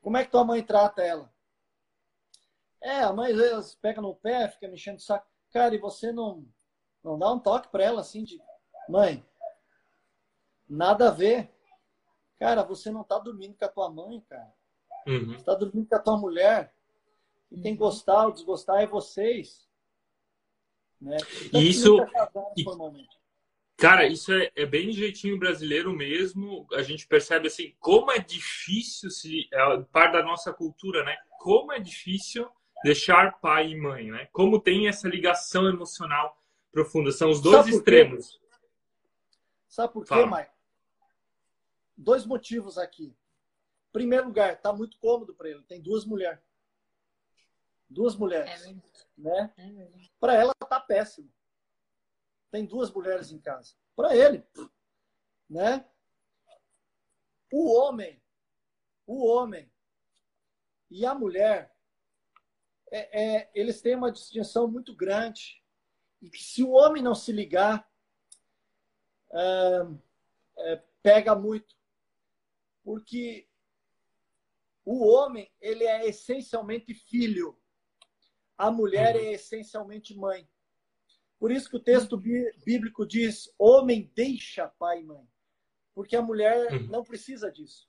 Como é que tua mãe trata ela? É, a mãe às vezes pega no pé, fica mexendo o saco. Cara, e você não, não dá um toque para ela assim de mãe, nada a ver. Cara, você não tá dormindo com a tua mãe, cara. Uhum. Você tá dormindo com a tua mulher. E quem gostar ou desgostar é vocês. Né? Então, isso. E... Cara, isso é, é, bem jeitinho brasileiro mesmo. A gente percebe assim como é difícil se é parte da nossa cultura, né? Como é difícil deixar pai e mãe, né? Como tem essa ligação emocional profunda. São os dois Sabe extremos. Sabe por quê, Mike? Dois motivos aqui. Em primeiro lugar, tá muito cômodo para ele. Tem duas mulheres. Duas mulheres. É né? É para ela tá péssimo tem duas mulheres em casa. Para ele, né? O homem, o homem e a mulher, é, é, eles têm uma distinção muito grande. E que se o homem não se ligar, é, pega muito. Porque o homem, ele é essencialmente filho. A mulher é essencialmente mãe. Por isso que o texto bíblico diz: homem deixa pai e mãe. Porque a mulher uhum. não precisa disso.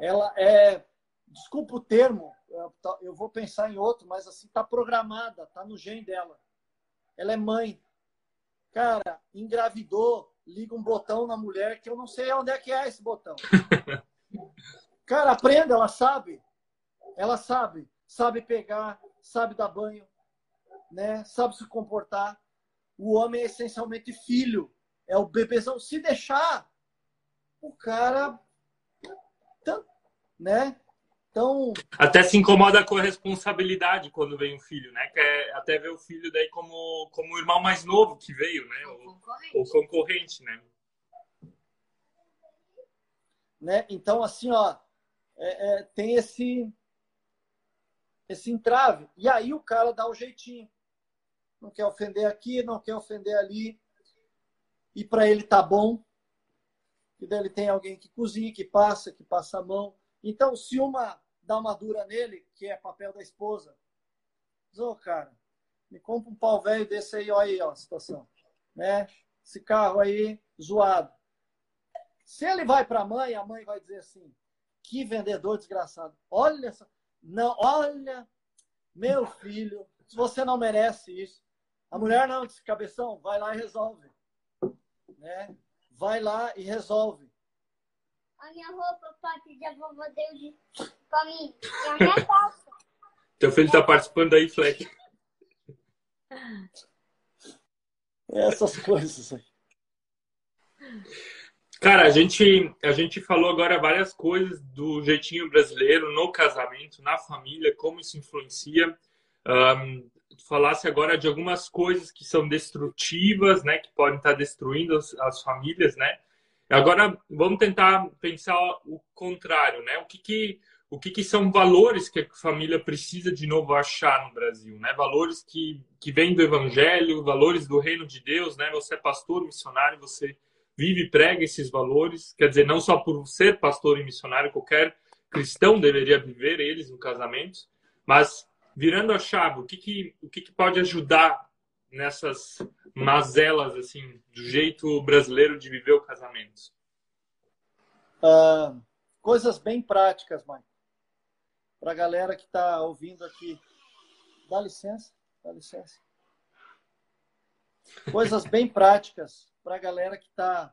Ela é, desculpa o termo, eu vou pensar em outro, mas assim, está programada, está no gene dela. Ela é mãe. Cara, engravidou, liga um botão na mulher que eu não sei onde é que é esse botão. Cara, aprenda, ela sabe. Ela sabe. Sabe pegar, sabe dar banho, né? sabe se comportar. O homem é essencialmente filho, é o bebezão. Se deixar, o cara. Né? Então. Até se incomoda com a responsabilidade quando vem um filho, né? Quer até ver o filho daí como, como o irmão mais novo que veio, né? O concorrente, o concorrente né? né? Então, assim, ó, é, é, tem esse, esse entrave. E aí o cara dá o jeitinho não quer ofender aqui, não quer ofender ali. E para ele tá bom. E daí ele tem alguém que cozinha, que passa, que passa a mão. Então, se uma dá uma dura nele, que é papel da esposa, diz, ô, oh, cara, me compra um pau velho desse aí, olha aí, ó, a situação. Né? Esse carro aí, zoado. Se ele vai para a mãe, a mãe vai dizer assim, que vendedor desgraçado. Olha. Não, olha, meu filho, você não merece isso. A mulher não, disse, cabeção, vai lá e resolve. Né? Vai lá e resolve. A minha roupa, papi, da vovó deu de... pra mim. E a minha calça. Teu filho tá participando aí, Fleck. Essas coisas aí. Cara, a gente, a gente falou agora várias coisas do jeitinho brasileiro no casamento, na família, como isso influencia. Um, falasse agora de algumas coisas que são destrutivas, né, que podem estar destruindo as, as famílias, né? Agora vamos tentar pensar o contrário, né? O que que o que, que são valores que a família precisa de novo achar no Brasil, né? Valores que que vêm do Evangelho, valores do Reino de Deus, né? Você é pastor, missionário, você vive e prega esses valores. Quer dizer, não só por ser pastor e missionário, qualquer cristão deveria viver eles no casamento, mas virando a chave, o que, que, o que, que pode ajudar nessas mazelas, assim, do jeito brasileiro de viver o casamento? Uh, coisas bem práticas, mãe. Para a galera que está ouvindo aqui. Dá licença, dá licença. Coisas bem práticas para a galera que está.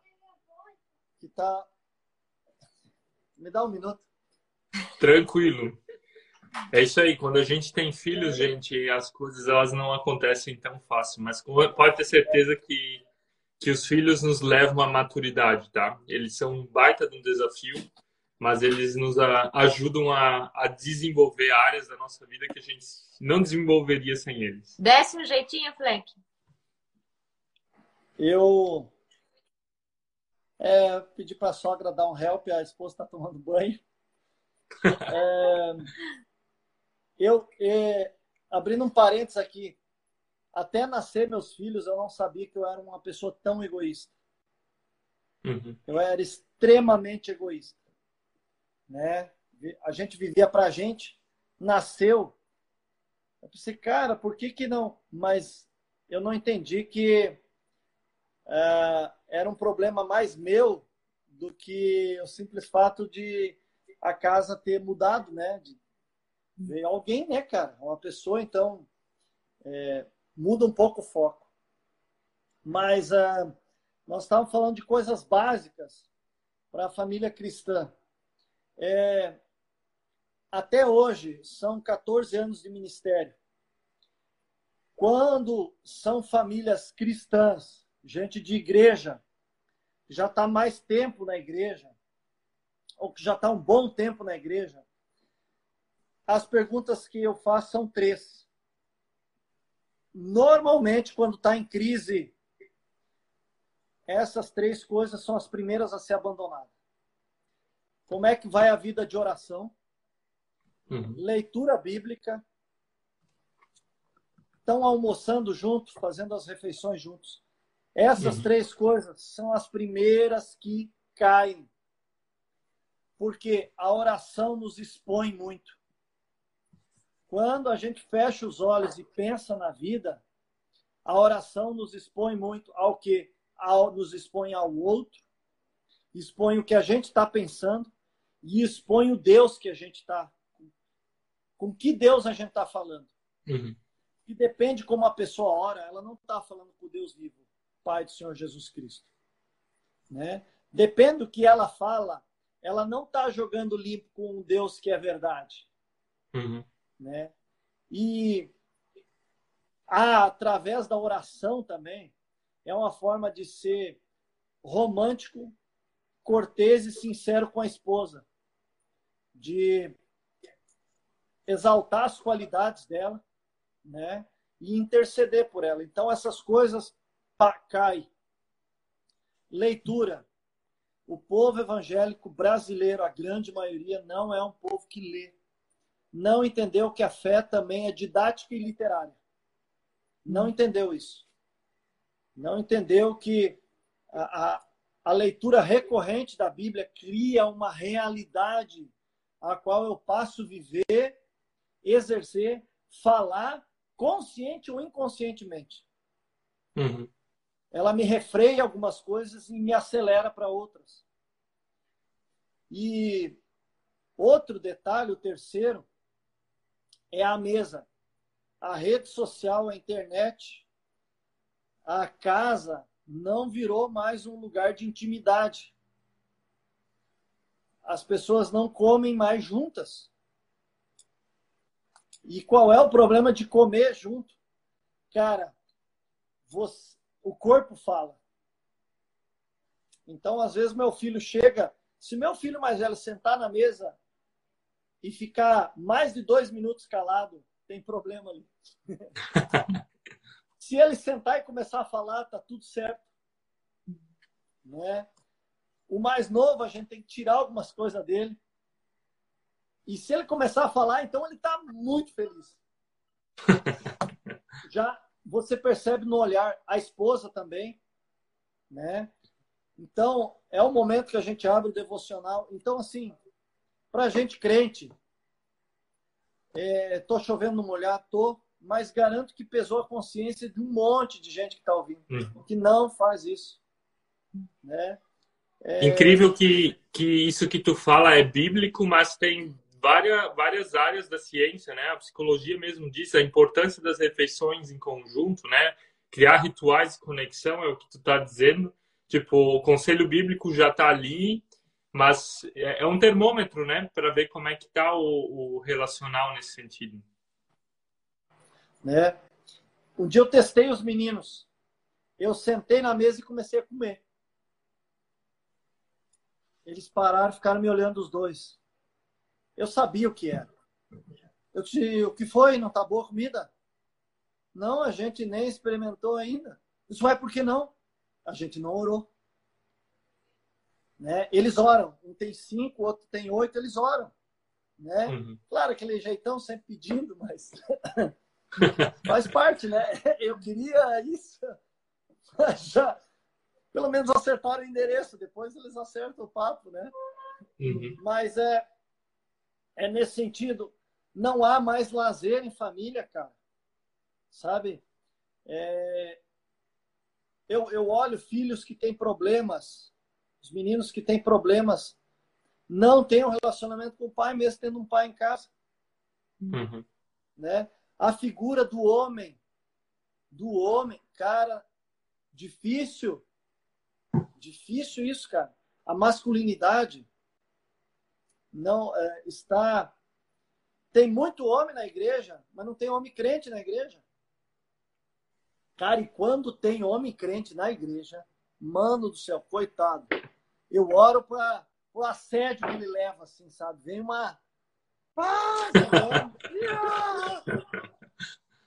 Que tá... Me dá um minuto. Tranquilo. É isso aí. Quando a gente tem filhos, gente, as coisas elas não acontecem tão fácil. Mas pode ter certeza que que os filhos nos levam à maturidade, tá? Eles são um baita de um desafio, mas eles nos ajudam a, a desenvolver áreas da nossa vida que a gente não desenvolveria sem eles. Desce um jeitinho, Fleck. Eu é, pedi para a sogra dar um help, a esposa está tomando banho. É, eu, é, abrindo um parênteses aqui, até nascer meus filhos, eu não sabia que eu era uma pessoa tão egoísta. Uhum. Eu era extremamente egoísta. Né? A gente vivia para a gente, nasceu, Eu pensei, cara, por que que não? Mas eu não entendi que uh, era um problema mais meu do que o simples fato de a casa ter mudado, né? De ver alguém, né, cara? Uma pessoa, então, é, muda um pouco o foco. Mas uh, nós estávamos falando de coisas básicas para a família cristã. É, até hoje, são 14 anos de ministério. Quando são famílias cristãs, gente de igreja, já está mais tempo na igreja, ou que já está um bom tempo na igreja, as perguntas que eu faço são três. Normalmente, quando está em crise, essas três coisas são as primeiras a ser abandonadas. Como é que vai a vida de oração? Uhum. Leitura bíblica. Estão almoçando juntos, fazendo as refeições juntos. Essas uhum. três coisas são as primeiras que caem. Porque a oração nos expõe muito. Quando a gente fecha os olhos e pensa na vida, a oração nos expõe muito ao que ao, nos expõe ao outro, expõe o que a gente está pensando e expõe o Deus que a gente está. Com que Deus a gente está falando? Uhum. E depende como a pessoa ora, ela não está falando com o Deus vivo, Pai do Senhor Jesus Cristo. Né? Depende do que ela fala, ela não está jogando limpo com um Deus que é verdade. Uhum. Né? E ah, através da oração também, é uma forma de ser romântico, cortês e sincero com a esposa, de exaltar as qualidades dela, né? E interceder por ela. Então essas coisas cai. Leitura. O povo evangélico brasileiro, a grande maioria, não é um povo que lê. Não entendeu que a fé também é didática e literária. Não entendeu isso não entendeu que a, a, a leitura recorrente da Bíblia cria uma realidade a qual eu passo viver, exercer, falar, consciente ou inconscientemente. Uhum. Ela me refreia algumas coisas e me acelera para outras. E outro detalhe, o terceiro, é a mesa. A rede social, a internet, a casa não virou mais um lugar de intimidade. As pessoas não comem mais juntas. E qual é o problema de comer junto? Cara, você, o corpo fala. Então, às vezes, meu filho chega. Se meu filho mais velho sentar na mesa e ficar mais de dois minutos calado, tem problema ali. Se ele sentar e começar a falar, tá tudo certo. Né? O mais novo, a gente tem que tirar algumas coisas dele. E se ele começar a falar, então ele está muito feliz. Já você percebe no olhar a esposa também, né? Então, é o momento que a gente abre o devocional. Então, assim, para gente crente, é, tô chovendo no molhar, tô, mas garanto que pesou a consciência de um monte de gente que está ouvindo, uhum. que não faz isso. Né? É... Incrível que, que isso que tu fala é bíblico, mas tem várias, várias áreas da ciência, né? A psicologia mesmo diz a importância das refeições em conjunto, né? Criar rituais de conexão é o que tu está dizendo. Tipo, o conselho bíblico já está ali, mas é, é um termômetro, né? Para ver como é que está o, o relacional nesse sentido. Né? Um dia eu testei os meninos. Eu sentei na mesa e comecei a comer. Eles pararam, ficaram me olhando os dois. Eu sabia o que era. Eu disse, o que foi? Não tá boa a comida? Não, a gente nem experimentou ainda. Isso vai por que não? A gente não orou. Né? Eles oram. Um tem cinco, outro tem oito, eles oram. Né? Uhum. Claro, aquele jeitão sempre pedindo, mas Faz parte, né? Eu queria isso. Já, pelo menos acertaram o endereço, depois eles acertam o papo, né? Uhum. Mas é, é nesse sentido. não há mais lazer em família, cara. Sabe? É... Eu, eu olho filhos que têm problemas, os meninos que têm problemas, não têm um relacionamento com o pai, mesmo tendo um pai em casa. Uhum. Né? A figura do homem, do homem, cara, difícil. Difícil isso, cara. A masculinidade não é, está. Tem muito homem na igreja, mas não tem homem crente na igreja. Cara, e quando tem homem crente na igreja, mano do céu, coitado, eu oro para o assédio que ele leva, assim, sabe? Vem uma. Ah,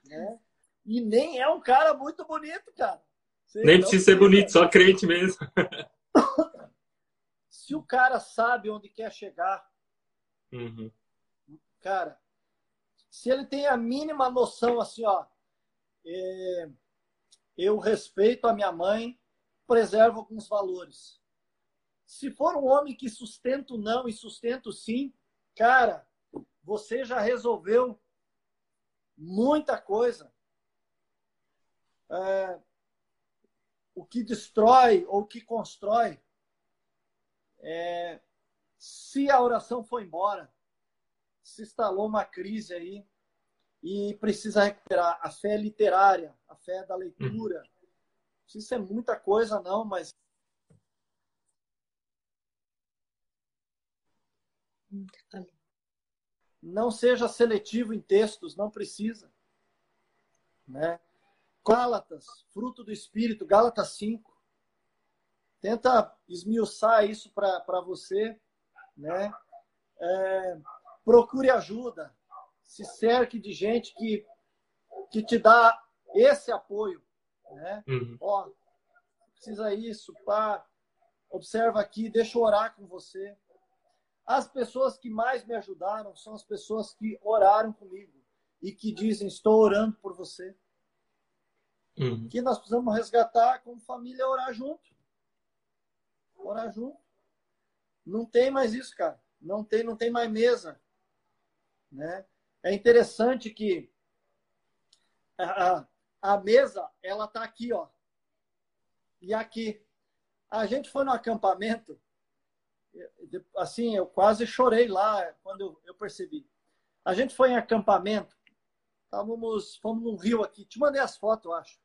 né? E nem é um cara muito bonito, cara. Nem precisa ser bonito, só crente mesmo. Se o cara sabe onde quer chegar, uhum. cara, se ele tem a mínima noção, assim, ó, é, eu respeito a minha mãe, preservo alguns valores. Se for um homem que sustenta o não e sustenta o sim, cara, você já resolveu muita coisa. É, o que destrói ou o que constrói, é, se a oração foi embora, se instalou uma crise aí, e precisa recuperar a fé literária, a fé da leitura. Isso é muita coisa, não, mas. Não seja seletivo em textos, não precisa. Né? Gálatas, fruto do Espírito, Gálatas 5. Tenta esmiuçar isso para você. Né? É, procure ajuda se cerque de gente que, que te dá esse apoio. Né? Uhum. Ó, precisa isso, pá, observa aqui, deixa eu orar com você. As pessoas que mais me ajudaram são as pessoas que oraram comigo e que dizem: Estou orando por você. Uhum. Que nós precisamos resgatar como família, orar junto. Orar junto. Não tem mais isso, cara. Não tem, não tem mais mesa. Né? É interessante que a, a mesa, ela tá aqui, ó. E aqui. A gente foi no acampamento, assim, eu quase chorei lá quando eu percebi. A gente foi em acampamento, estávamos, fomos num rio aqui. Te mandei as fotos, eu acho.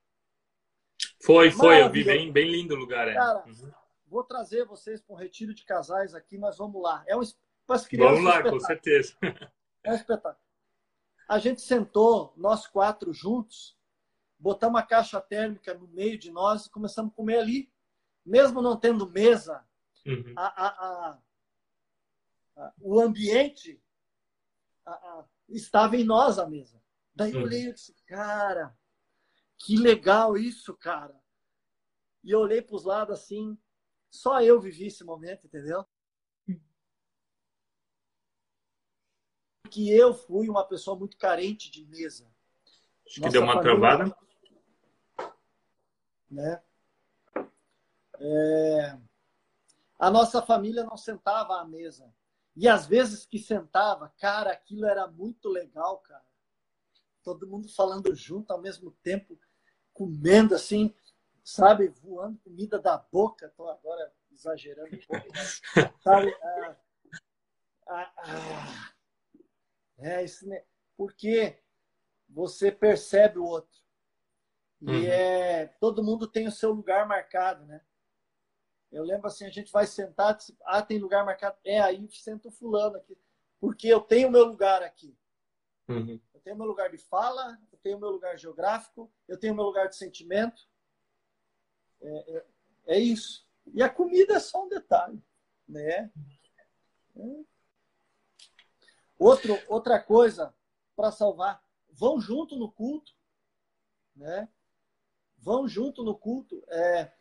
Foi, foi, eu vi bem, bem lindo o lugar. É. Cara, uhum. vou trazer vocês para um retiro de casais aqui, nós vamos lá. É um para crianças. Vamos lá, com certeza. É um espetáculo. A gente sentou, nós quatro juntos, botamos uma caixa térmica no meio de nós e começamos a comer ali. Mesmo não tendo mesa, uhum. a, a, a, o ambiente estava em nós a mesa. Daí eu uhum. olhei e disse, cara, que legal isso, cara. E eu olhei para os lados assim, só eu vivi esse momento, entendeu? que eu fui uma pessoa muito carente de mesa. Acho que deu uma família, travada. Né? É... A nossa família não sentava à mesa. E às vezes que sentava, cara, aquilo era muito legal, cara. Todo mundo falando junto ao mesmo tempo, comendo assim, sabe, voando comida da boca. Estou agora exagerando um pouco, mas, sabe? Ah, ah, ah, é, isso, porque você percebe o outro. E uhum. é, todo mundo tem o seu lugar marcado, né? Eu lembro assim, a gente vai sentar, ah, tem lugar marcado. É, aí senta o fulano aqui. Porque eu tenho o meu lugar aqui. Uhum. Eu tenho o meu lugar de fala, eu tenho o meu lugar geográfico, eu tenho o meu lugar de sentimento. É, é, é isso. E a comida é só um detalhe, né? É. Outro, outra coisa para salvar, vão junto no culto, né? Vão junto no culto. É,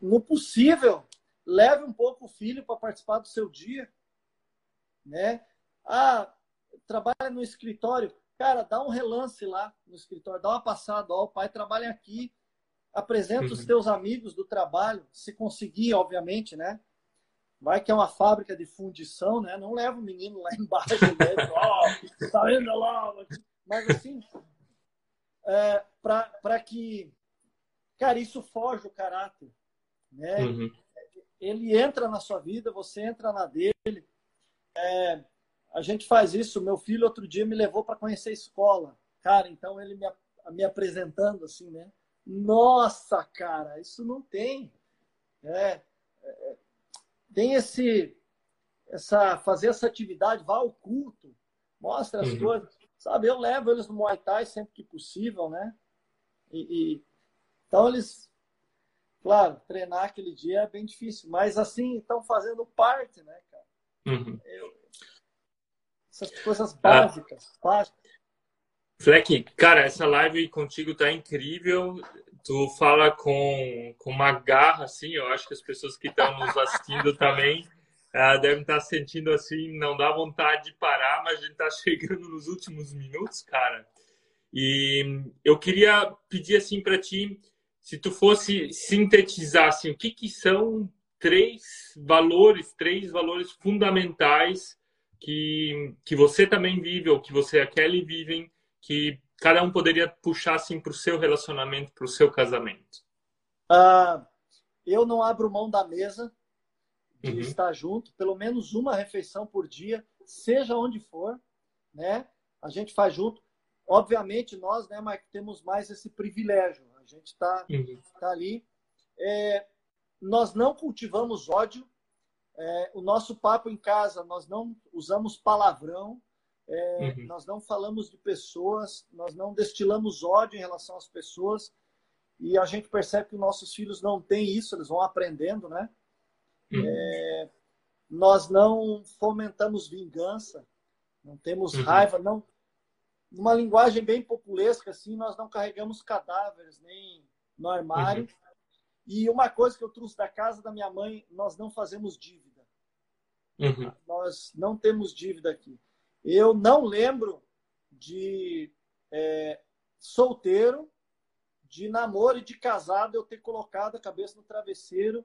no possível, leve um pouco o filho para participar do seu dia, né? Ah, trabalha no escritório, cara, dá um relance lá no escritório, dá uma passada, ó, o pai trabalha aqui, apresenta uhum. os teus amigos do trabalho, se conseguir, obviamente, né? vai que é uma fábrica de fundição, né? Não leva o menino lá embaixo, né? oh, tá vendo lá? Mas assim, é, para que, cara, isso foge o caráter, né? Uhum. Ele entra na sua vida, você entra na dele. É, a gente faz isso. Meu filho outro dia me levou para conhecer a escola, cara. Então ele me, me apresentando assim, né? Nossa, cara, isso não tem. É, é, tem esse, essa, fazer essa atividade, vá ao culto, mostra as uhum. coisas. Sabe, eu levo eles no Muay Thai sempre que possível, né? E, e, então eles, claro, treinar aquele dia é bem difícil, mas assim, estão fazendo parte, né, cara? Uhum. Eu, essas coisas básicas, ah. básicas. Fleck, cara, essa live contigo tá incrível. Tu fala com, com uma garra, assim. Eu acho que as pessoas que estão nos assistindo também uh, devem estar tá sentindo assim, não dá vontade de parar, mas a gente tá chegando nos últimos minutos, cara. E eu queria pedir assim para ti, se tu fosse sintetizar assim, o que que são três valores, três valores fundamentais que que você também vive ou que você e a Kelly vivem que cada um poderia puxar assim para o seu relacionamento, para o seu casamento? Ah, eu não abro mão da mesa de uhum. estar junto, pelo menos uma refeição por dia, seja onde for, né? A gente faz junto. Obviamente nós, né, Mike, temos mais esse privilégio. A gente está uhum. tá ali. É, nós não cultivamos ódio. É, o nosso papo em casa, nós não usamos palavrão. É, uhum. Nós não falamos de pessoas, nós não destilamos ódio em relação às pessoas e a gente percebe que nossos filhos não têm isso, eles vão aprendendo, né? Uhum. É, nós não fomentamos vingança, não temos uhum. raiva, não. Numa linguagem bem populesca, assim, nós não carregamos cadáveres nem no armário. Uhum. E uma coisa que eu trouxe da casa da minha mãe, nós não fazemos dívida. Uhum. Nós não temos dívida aqui. Eu não lembro de é, solteiro, de namoro e de casado eu ter colocado a cabeça no travesseiro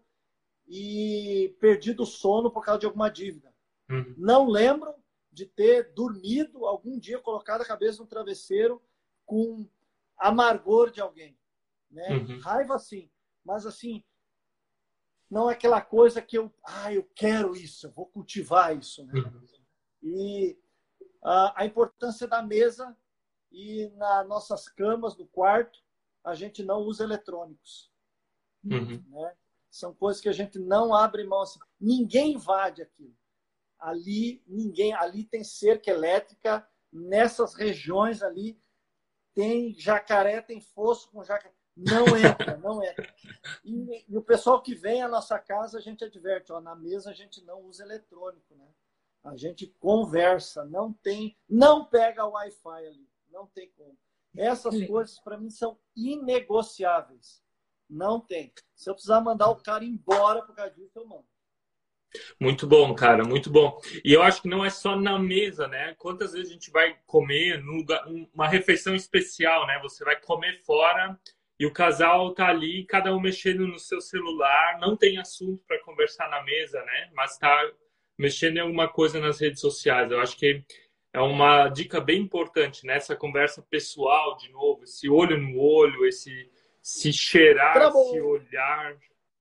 e perdido o sono por causa de alguma dívida. Uhum. Não lembro de ter dormido algum dia colocado a cabeça no travesseiro com amargor de alguém. Né? Uhum. Raiva sim, mas assim, não é aquela coisa que eu, ah, eu quero isso, eu vou cultivar isso. Né? Uhum. E a importância da mesa e nas nossas camas do quarto a gente não usa eletrônicos. Uhum. Né? São coisas que a gente não abre mão. Assim. Ninguém invade aquilo. Ali, ninguém. Ali tem cerca elétrica. Nessas regiões ali tem jacaré, tem fosso com jacaré. Não entra, não entra. E, e, o pessoal que vem à nossa casa, a gente adverte, ó, na mesa a gente não usa eletrônico, né? A gente conversa, não tem, não pega Wi-Fi ali, não tem como. Essas Sim. coisas para mim são inegociáveis. Não tem. Se eu precisar mandar o cara embora por causa disso, eu mando. Muito bom, cara, muito bom. E eu acho que não é só na mesa, né? Quantas vezes a gente vai comer num lugar, uma refeição especial, né? Você vai comer fora e o casal tá ali, cada um mexendo no seu celular, não tem assunto para conversar na mesa, né? Mas tá mexendo em alguma coisa nas redes sociais. Eu acho que é uma dica bem importante nessa né? conversa pessoal, de novo, esse olho no olho, esse se cheirar, se olhar.